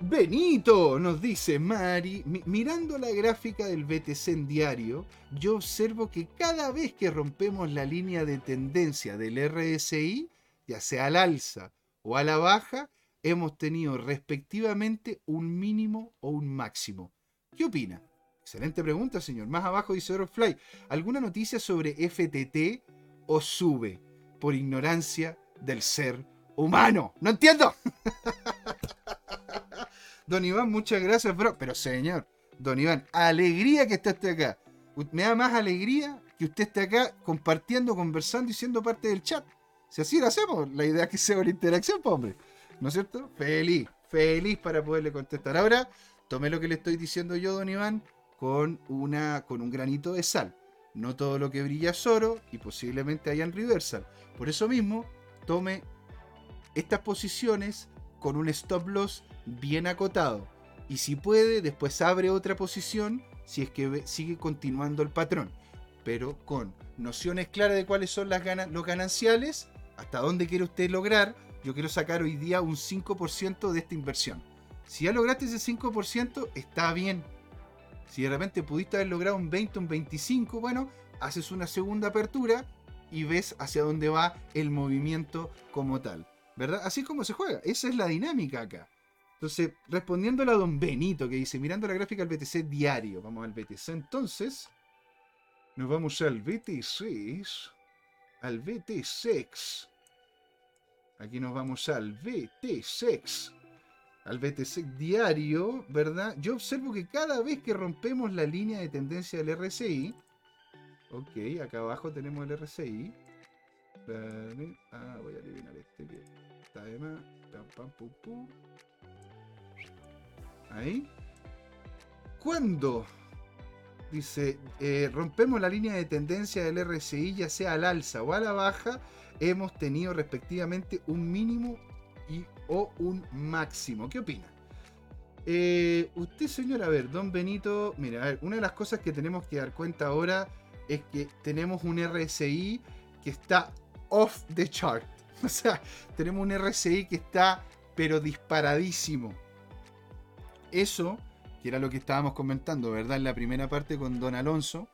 Benito, nos dice Mari, mirando la gráfica del BTC en diario, yo observo que cada vez que rompemos la línea de tendencia del RSI, ya sea al alza o a la baja, hemos tenido respectivamente un mínimo o un máximo. ¿Qué opina? Excelente pregunta, señor. Más abajo dice Fly. ¿Alguna noticia sobre FTT o sube por ignorancia del ser humano? No entiendo. Don Iván, muchas gracias, bro. Pero señor, Don Iván, alegría que usted esté acá. Me da más alegría que usted esté acá compartiendo, conversando y siendo parte del chat. Si así lo hacemos, la idea es que sea una interacción, pues, hombre. ¿No es cierto? Feliz, feliz para poderle contestar. Ahora, tome lo que le estoy diciendo yo, don Iván, con, una, con un granito de sal. No todo lo que brilla es oro y posiblemente hayan reversal. Por eso mismo, tome estas posiciones con un stop loss bien acotado. Y si puede, después abre otra posición si es que sigue continuando el patrón. Pero con nociones claras de cuáles son las los gananciales, hasta dónde quiere usted lograr yo quiero sacar hoy día un 5% de esta inversión. Si ya lograste ese 5%, está bien. Si de repente pudiste haber logrado un 20, un 25, bueno, haces una segunda apertura y ves hacia dónde va el movimiento como tal. ¿Verdad? Así es como se juega. Esa es la dinámica acá. Entonces, respondiéndole a don Benito que dice, mirando la gráfica del BTC diario, vamos al BTC entonces, nos vamos al BTC, al BTC. Aquí nos vamos al BT6, al BT6 diario, ¿verdad? Yo observo que cada vez que rompemos la línea de tendencia del RSI, ok, acá abajo tenemos el RSI. Ah, voy a eliminar este que está de más. Ahí. Cuando dice, eh, rompemos la línea de tendencia del RSI, ya sea al alza o a la baja, hemos tenido respectivamente un mínimo o un máximo. ¿Qué opina? Eh, usted, señor, a ver, don Benito, mira, a ver, una de las cosas que tenemos que dar cuenta ahora es que tenemos un RSI que está off the chart. O sea, tenemos un RSI que está, pero disparadísimo. Eso, que era lo que estábamos comentando, ¿verdad? En la primera parte con don Alonso,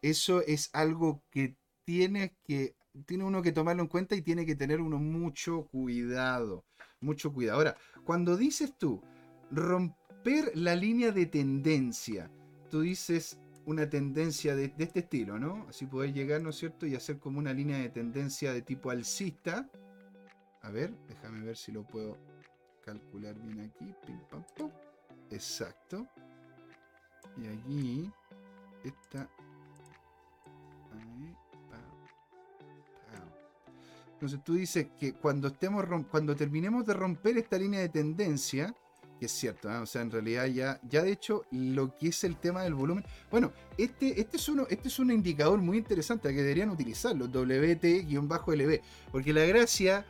eso es algo que tiene que tiene uno que tomarlo en cuenta y tiene que tener uno mucho cuidado. Mucho cuidado. Ahora, cuando dices tú romper la línea de tendencia, tú dices una tendencia de, este estilo, ¿no? Así poder llegar, ¿no es cierto? Y hacer como una línea de tendencia de tipo alcista. A ver, déjame ver si lo puedo calcular bien aquí. Exacto. Y aquí está. Ahí, Entonces tú dices que cuando estemos cuando terminemos de romper esta línea de tendencia, que es cierto, ¿ah? o sea, en realidad ya, ya de hecho lo que es el tema del volumen. Bueno, este, este, es, uno, este es un indicador muy interesante que deberían utilizarlo, WT-LB, porque la gracia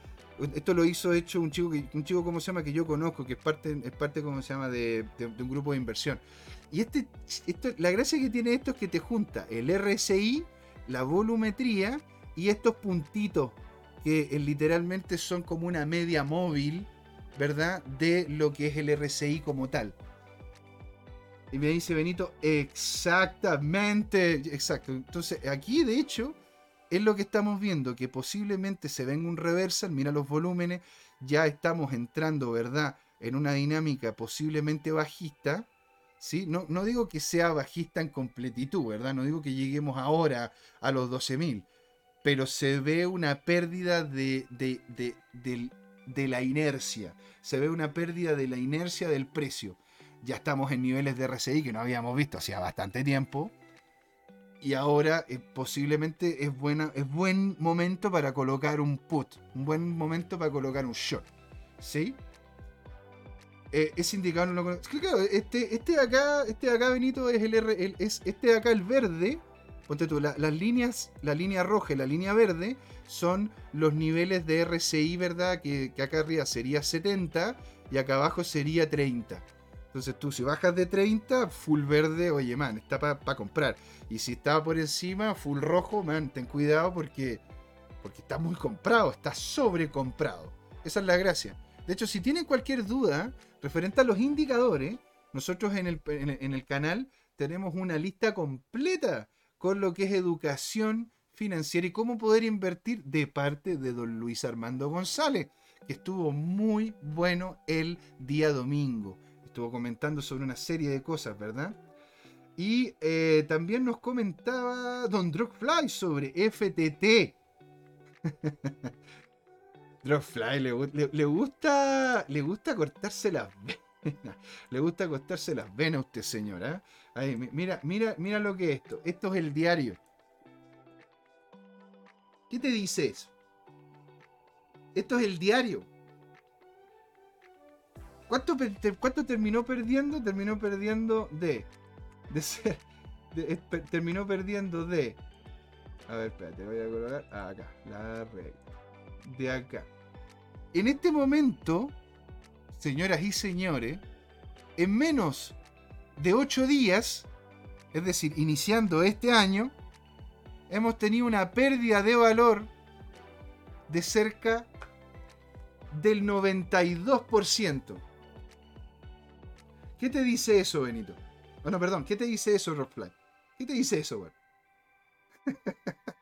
esto lo hizo hecho un chico, un chico ¿cómo se llama? Que yo conozco, que es parte, es parte ¿cómo se llama? De, un grupo de inversión. Y este, esto, la gracia que tiene esto es que te junta el RSI, la volumetría y estos puntitos que eh, literalmente son como una media móvil, ¿verdad? De lo que es el RSI como tal. Y me dice Benito, exactamente, exacto. Entonces, aquí de hecho, es lo que estamos viendo, que posiblemente se venga un reversal, mira los volúmenes, ya estamos entrando, ¿verdad?, en una dinámica posiblemente bajista, ¿sí? No, no digo que sea bajista en completitud, ¿verdad? No digo que lleguemos ahora a los 12.000, pero se ve una pérdida de, de, de la inercia, se ve una pérdida de la inercia del precio. Ya estamos en niveles de RSI que no habíamos visto hacía bastante tiempo, y ahora eh, posiblemente es, buena, es buen momento para colocar un put, un buen momento para colocar un short. ¿Sí? Eh, no lo conozco. este, este de acá, este acá, Benito, es el R, es este de acá, el verde. Ponte tú, las líneas, la línea roja y la línea verde son los niveles de RCI, ¿verdad? Que, acá arriba sería 70 y acá abajo sería 30. Entonces tú si bajas de 30, full verde, oye man, está para comprar. Y si está por encima, full rojo, man, ten cuidado porque, porque está muy comprado, está sobrecomprado. Esa es la gracia. De hecho, si tienen cualquier duda referente a los indicadores, nosotros en el, en el canal tenemos una lista completa con lo que es educación financiera y cómo poder invertir de parte de don Luis Armando González, que estuvo muy bueno el día domingo estuvo comentando sobre una serie de cosas, ¿verdad? Y eh, también nos comentaba Don Drogfly sobre FTT. Drogfly le, le, gusta le gusta cortarse las venas. Le gusta cortarse las venas a usted, señora. Mira, mira, mira lo que es esto. Esto es el diario. ¿Qué te dice eso? Esto es el diario. ¿Cuánto, ¿Cuánto, terminó perdiendo? Terminó perdiendo de. De ser. terminó perdiendo de. A ver, espérate, voy a colocar. Ah, acá, la regla. De acá. En este momento, señoras y señores, en menos de 8 días, es decir, iniciando este año, hemos tenido una pérdida de valor de cerca del 92%. ¿Qué te dice eso, Benito? Bueno, perdón, ¿qué te dice eso, Rockfly? ¿Qué te dice eso, güey?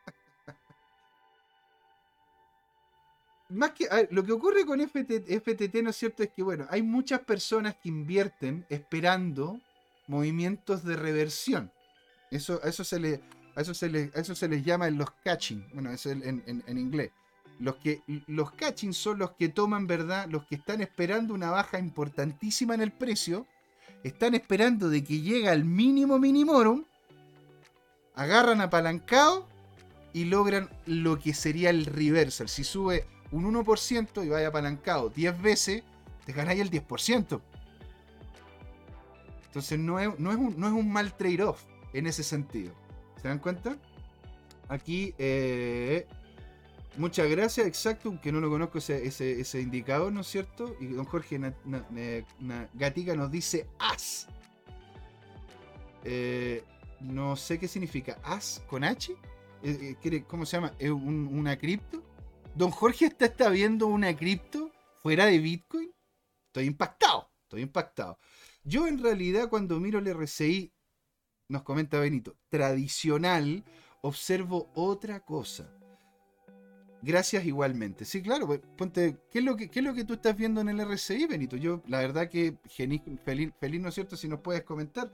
Más que, lo que ocurre con FTT, ¿no es cierto? Es que, bueno, hay muchas personas que invierten esperando movimientos de reversión. Eso, a, eso se le, eso se le, eso se les llama los catching. Bueno, eso en, en, inglés. Los, que, los catching son los que toman, ¿verdad? Los que están esperando una baja importantísima en el precio están esperando de que llegue al mínimo minimorum, agarran apalancado y logran lo que sería el reversal. Si sube un 1% y vaya apalancado 10 veces, te ganáis el 10%. Entonces no es, no es, un, no es un mal trade-off en ese sentido. ¿Se dan cuenta? Aquí eh, Muchas gracias, exacto, aunque no lo conozco ese, indicador, ¿no es cierto? Y don Jorge Gatica nos dice as. Eh, no sé qué significa. ¿As con H? Eh, ¿Cómo se llama? ¿Es una cripto? ¿Don Jorge está, viendo una cripto fuera de Bitcoin? Estoy impactado, estoy impactado. Yo en realidad cuando miro el RCI, nos comenta Benito, tradicional, observo otra cosa Gracias igualmente. Sí, claro, pues, ponte, ¿qué es, lo que, es lo que tú estás viendo en el RCI, Benito? Yo, la verdad que feliz, feliz, ¿no es cierto? Si nos puedes comentar.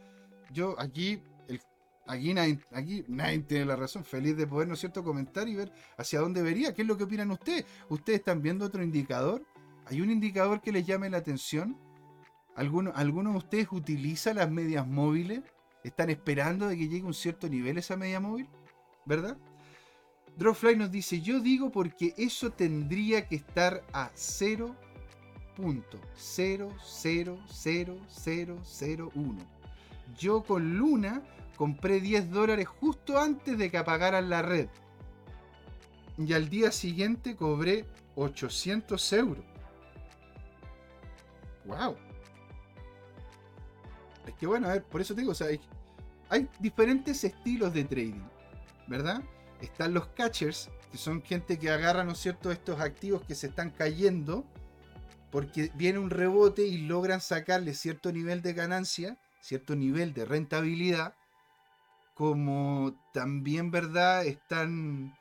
Yo aquí, aquí, nadie, aquí nadie tiene la razón. Feliz de poder, ¿no es cierto?, comentar y ver hacia dónde vería. ¿Qué es lo que opinan ustedes? ¿Ustedes están viendo otro indicador? ¿Hay un indicador que les llame la atención? ¿Alguno, ¿Alguno de ustedes utiliza las medias móviles? ¿Están esperando de que llegue un cierto nivel esa media móvil? ¿Verdad? Dropfly nos dice, yo digo porque eso tendría que estar a 0.000001. Yo con Luna compré 10 dólares justo antes de que apagaran la red. Y al día siguiente cobré 800 euros. ¡Wow! Es que bueno, a ver, por eso te digo, o sea, hay, diferentes estilos de trading, ¿verdad? Están los catchers, que son gente que agarra, ¿no es cierto?, estos activos que se están cayendo porque viene un rebote y logran sacarle cierto nivel de ganancia, cierto nivel de rentabilidad, como también, ¿verdad?, están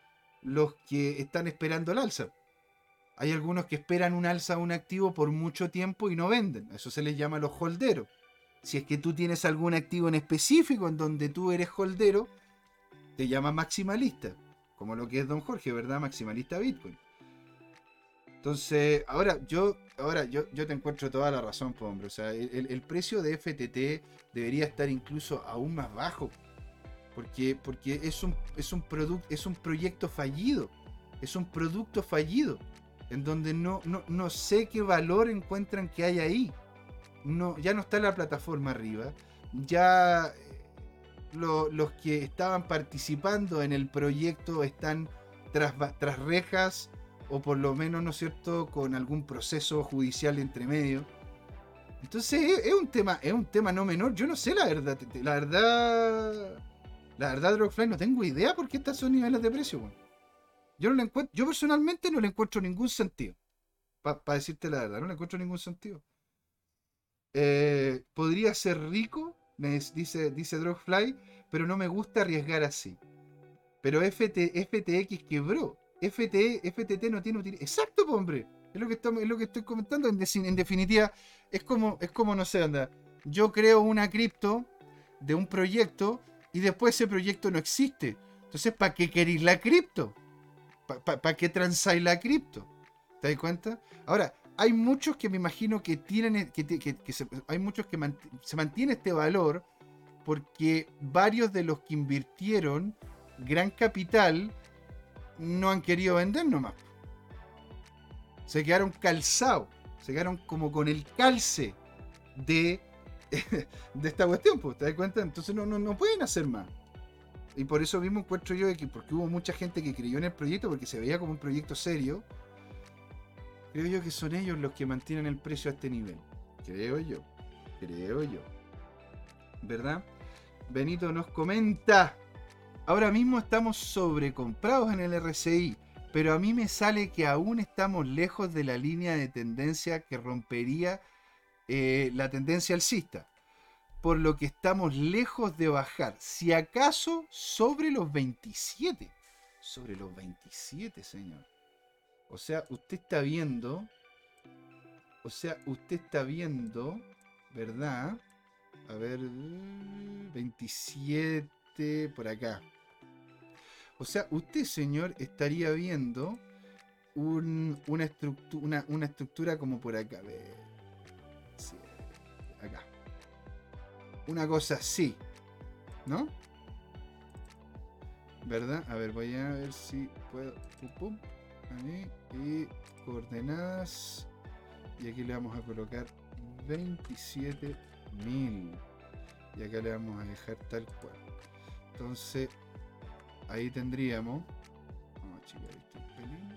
los que están esperando el alza. Hay algunos que esperan un alza a un activo por mucho tiempo y no venden. Eso se les llama los holderos. Si es que tú tienes algún activo en específico en donde tú eres holdero, te llama maximalista. Como lo que es Don Jorge, ¿verdad? Maximalista Bitcoin. Entonces, ahora yo, ahora yo, yo te encuentro toda la razón, hombre. O sea, el, precio de FTT debería estar incluso aún más bajo. Porque, porque es un, es un producto, es un proyecto fallido. Es un producto fallido. En donde no, no, no sé qué valor encuentran que hay ahí. No, ya no está la plataforma arriba. Ya eh, los que estaban participando en el proyecto están tras, tras rejas o por lo menos, ¿no es cierto?, con algún proceso judicial entre medio. Entonces es, un tema, es un tema no menor. Yo no sé la verdad. La verdad. La verdad, Dropfly, no tengo idea por qué están esos niveles de precio, Yo no le encuentro, yo personalmente no le encuentro ningún sentido. Para decirte la verdad, no le encuentro ningún sentido. Eh, podría ser rico, me dice, dice Dropfly, pero no me gusta arriesgar así. Pero FTX quebró. FT, FTT no tiene utilidad. Exacto, hombre. Es lo que, estamos, es lo que estoy comentando. En, en, definitiva, es como, es como, no sé, anda. Yo creo una cripto de un proyecto y después ese proyecto no existe. Entonces, ¿para qué queréis la cripto? ¿Para qué transáis la cripto? ¿Te das cuenta? Ahora, hay muchos que me imagino que tienen, que, que, se, hay muchos que se mantiene este valor porque varios de los que invirtieron gran capital no han querido vender nomás. Se quedaron calzados, se quedaron como con el calce de, de esta cuestión, pues, ¿te das cuenta? Entonces no, no, no pueden hacer más. Y por eso mismo encuentro yo que porque hubo mucha gente que creyó en el proyecto, porque se veía como un proyecto serio, creo yo que son ellos los que mantienen el precio a este nivel. Creo yo. Creo yo. ¿Verdad? Benito nos comenta. Ahora mismo estamos sobrecomprados en el RCI, pero a mí me sale que aún estamos lejos de la línea de tendencia que rompería eh, la tendencia alcista. Por lo que estamos lejos de bajar. Si acaso sobre los 27. Sobre los 27, señor. O sea, usted está viendo. O sea, usted está viendo. ¿Verdad? A ver. 27 por acá. O sea, usted, señor, estaría viendo una, estructura, una, estructura como por acá. A ver. Una cosa así. ¿No? ¿Verdad? A ver, voy a ver si puedo. Pum, Ahí. Y coordenadas. Y aquí le vamos a colocar 27.000. Y acá le vamos a dejar tal cual. Entonces, ahí tendríamos. Vamos a checar esto un pelín.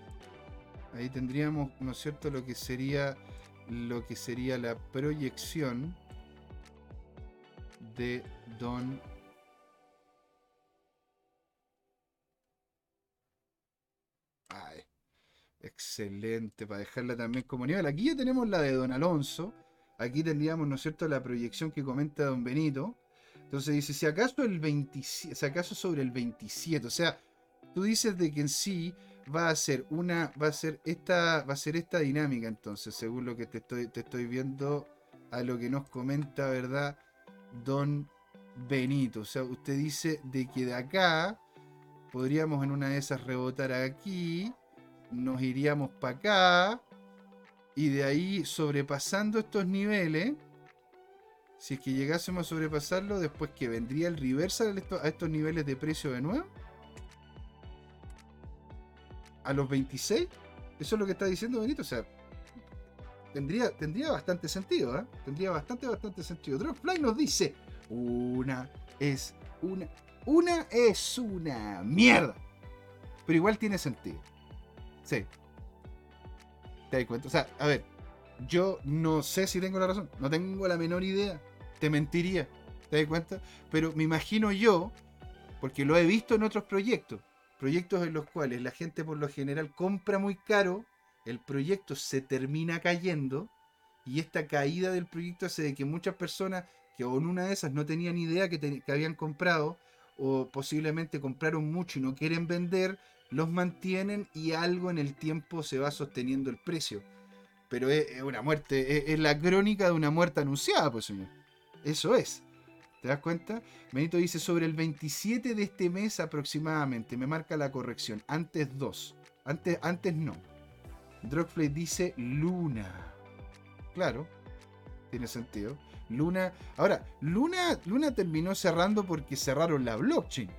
Ahí tendríamos, ¿no es cierto?, lo que sería lo que sería la proyección de Don Ay, excelente, para dejarla también como nivel. Aquí ya tenemos la de Don Alonso. Aquí tendríamos, ¿no es cierto?, la proyección que comenta Don Benito. Entonces dice, si acaso el 27, si acaso sobre el 27, o sea, tú dices de que en sí va a ser una, va a ser esta, va a ser esta dinámica entonces, según lo que te estoy, te estoy viendo a lo que nos comenta, ¿verdad? Don Benito. O sea, usted dice de que de acá podríamos en una de esas rebotar aquí, nos iríamos para acá, Y de ahí, sobrepasando estos niveles, si es que llegásemos a sobrepasarlo, después que vendría el reversal a estos niveles de precio de nuevo. A los 26. Eso es lo que está diciendo Benito. O sea, tendría, tendría bastante sentido, ¿eh? Tendría bastante, bastante sentido. Dropfly nos dice, una es una... Una es una mierda. Pero igual tiene sentido. Sí. ¿Te das cuenta? O sea, a ver, yo no sé si tengo la razón. No tengo la menor idea. Te mentiría. ¿Te das cuenta? Pero me imagino yo, porque lo he visto en otros proyectos. Proyectos en los cuales la gente por lo general compra muy caro, el proyecto se termina cayendo y esta caída del proyecto hace de que muchas personas que en una de esas no tenían idea que, que habían comprado o posiblemente compraron mucho y no quieren vender, los mantienen y algo en el tiempo se va sosteniendo el precio. Pero es, una muerte, es, la crónica de una muerte anunciada, pues señor. Eso es. ¿Te das cuenta? Benito dice sobre el 27 de este mes aproximadamente, me marca la corrección, antes 2, antes, antes no. Drogflay dice Luna. Claro, tiene sentido. Luna. Ahora, Luna, Luna terminó cerrando porque cerraron la blockchain.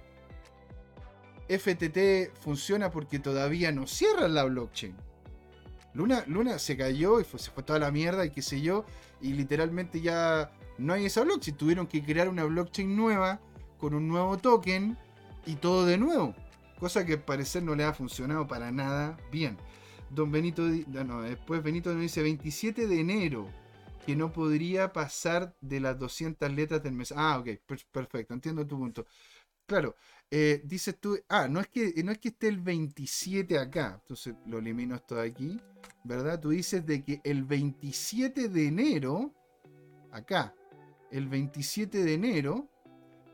FTT funciona porque todavía no cierran la blockchain. Luna, Luna se cayó y se fue toda la mierda y qué sé yo. Y literalmente ya no hay esa blockchain. Tuvieron que crear una blockchain nueva con un nuevo token y todo de nuevo. Cosa que al parecer no le ha funcionado para nada bien. Don Benito, no, después Benito nos dice 27 de enero que no podría pasar de las 200 letras del mes. Ah, ok, perfecto, entiendo tu punto. Claro, eh, dices tú, ah, no es, que, no es que esté el 27 acá, entonces lo elimino esto de aquí, ¿verdad? Tú dices de que el 27 de enero, acá, el 27 de enero,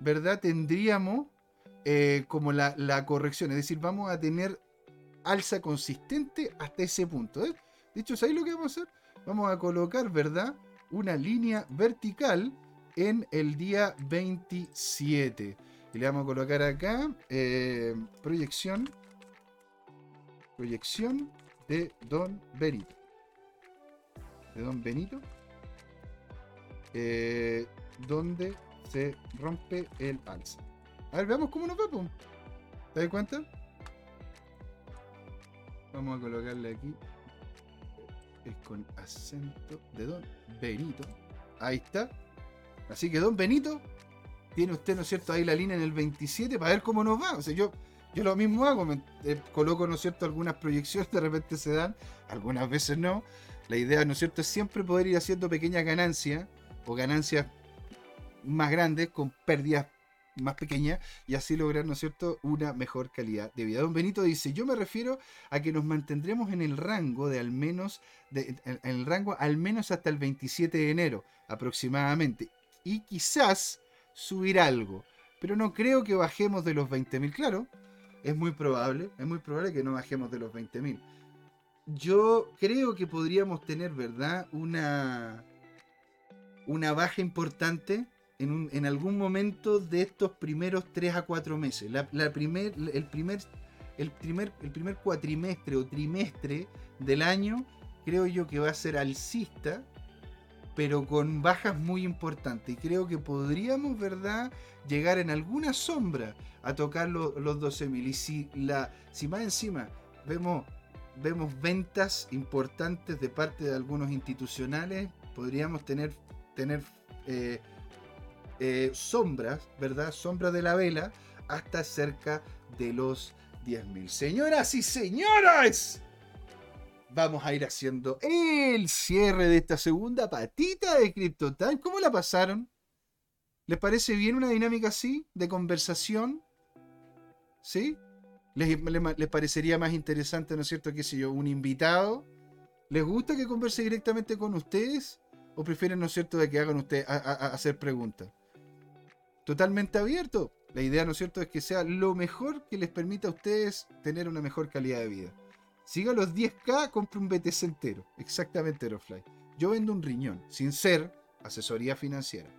¿verdad? Tendríamos eh, como la, la, corrección, es decir, vamos a tener alza consistente hasta ese punto. ¿eh? De hecho, ¿sabéis lo que vamos a hacer? vamos a colocar, ¿verdad? Una línea vertical en el día 27. Y le vamos a colocar acá eh, proyección. Proyección de Don Benito. De Don Benito. Eh, donde se rompe el alza. A ver, veamos cómo nos va, ¿Te das cuenta? Vamos a colocarle aquí es con acento de Don Benito. Ahí está. Así que Don Benito, tiene usted, ¿no es cierto?, ahí la línea en el 27 para ver cómo nos va. O sea, yo, yo lo mismo hago, eh, coloco, ¿no es cierto?, algunas proyecciones, de repente se dan, algunas veces no. La idea, ¿no es cierto?, es siempre poder ir haciendo pequeñas ganancias o ganancias más grandes con pérdidas más pequeña y así lograr, ¿no es cierto?, una mejor calidad de vida. Don Benito dice, yo me refiero a que nos mantendremos en el rango de al menos, en el rango al menos hasta el 27 de enero aproximadamente y quizás subir algo, pero no creo que bajemos de los 20.000, claro, es muy probable, es muy probable que no bajemos de los 20.000. Yo creo que podríamos tener, ¿verdad?, una, una baja importante en, algún momento de estos primeros 3 a 4 meses. La, primer, el, primer, el, primer, el primer cuatrimestre o trimestre del año creo yo que va a ser alcista, pero con bajas muy importantes. Y creo que podríamos, ¿verdad?, llegar en alguna sombra a tocar los 12.000. Y si, la, si más encima vemos, vemos ventas importantes de parte de algunos institucionales, podríamos tener, tener eh, eh, sombras, ¿verdad? Sombra de la vela hasta cerca de los 10.000. Señoras y señores, vamos a ir haciendo el cierre de esta segunda patita de CryptoTime. ¿Cómo la pasaron? ¿Les parece bien una dinámica así de conversación? ¿Sí? ¿Les, les, parecería más interesante, ¿no es cierto, qué sé yo, un invitado? ¿Les gusta que converse directamente con ustedes? ¿O prefieren, ¿no es cierto, de que hagan ustedes a hacer preguntas? Totalmente abierto. La idea, ¿no es cierto?, es que sea lo mejor que les permita a ustedes tener una mejor calidad de vida. Siga los 10K, compre un BTC entero. Exactamente, Aerofly. Yo vendo un riñón, sin ser asesoría financiera.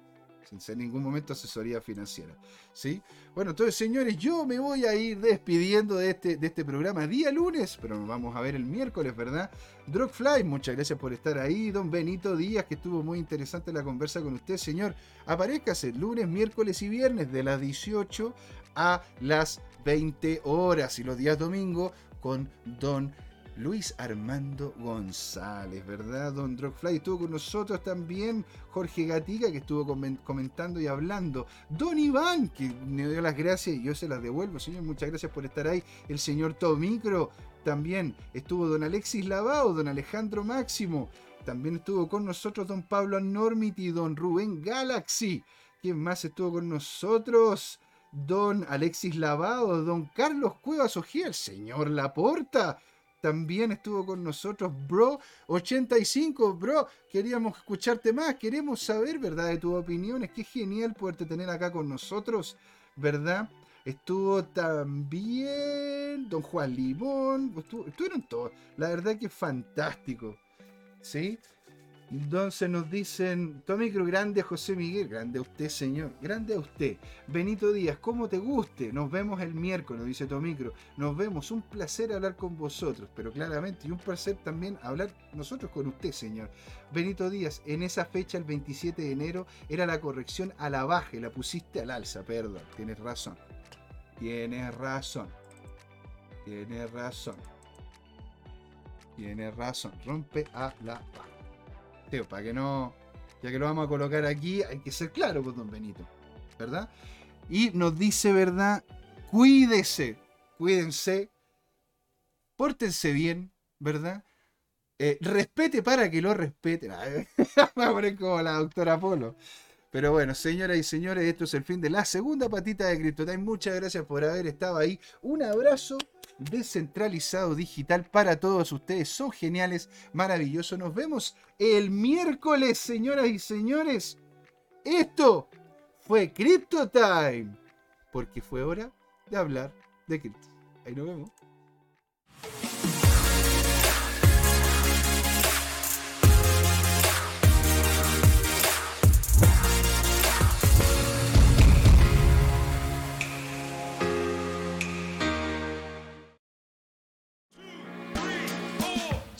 En ningún momento asesoría financiera. ¿sí? Bueno, entonces señores, yo me voy a ir despidiendo de este, de este programa día lunes, pero nos vamos a ver el miércoles, ¿verdad? Drogfly, muchas gracias por estar ahí. Don Benito Díaz, que estuvo muy interesante la conversa con usted, señor. Aparezcase lunes, miércoles y viernes de las 18 a las 20 horas y los días domingo con Don Luis Armando González, ¿verdad? Don Drogfly estuvo con nosotros también. Jorge Gatica, que estuvo comentando y hablando. Don Iván, que me dio las gracias y yo se las devuelvo, señor. Muchas gracias por estar ahí. El señor Tomicro también. Estuvo don Alexis Lavao, don Alejandro Máximo. También estuvo con nosotros don Pablo Anormity, don Rubén Galaxy. ¿Quién más estuvo con nosotros? Don Alexis Lavado, don Carlos Cuevas Ojía, el señor Laporta también estuvo con nosotros, bro. 85, bro. Queríamos escucharte más, queremos saber, ¿verdad? De tus opiniones. Qué genial poderte tener acá con nosotros, ¿verdad? Estuvo también Don Juan Limón. estuvieron todos. La verdad que fantástico. ¿Sí? Entonces nos dicen, tu micro grande José Miguel, grande a usted señor, grande a usted. Benito Díaz, como te guste, nos vemos el miércoles, dice tu micro. Nos vemos, un placer hablar con vosotros, pero claramente, y un placer también hablar nosotros con usted señor. Benito Díaz, en esa fecha, el 27 de enero, era la corrección a la baja la pusiste al alza, perdón, tienes razón. Tienes razón. Tienes razón. Tienes razón. Rompe a la baja para que no, ya que lo vamos a colocar aquí, hay que ser claro con don Benito, ¿verdad? Y nos dice, ¿verdad? Cuídese, cuídense, pórtense bien, ¿verdad? Eh, respete para que lo respeten. Voy a poner como la doctora Polo. Pero bueno, señoras y señores, esto es el fin de la segunda patita de CryptoTime. Muchas gracias por haber estado ahí. Un abrazo descentralizado digital para todos ustedes. Son geniales, maravillosos. Nos vemos el miércoles, señoras y señores. Esto fue Crypto Time. Porque fue hora de hablar de cripto. Ahí nos vemos.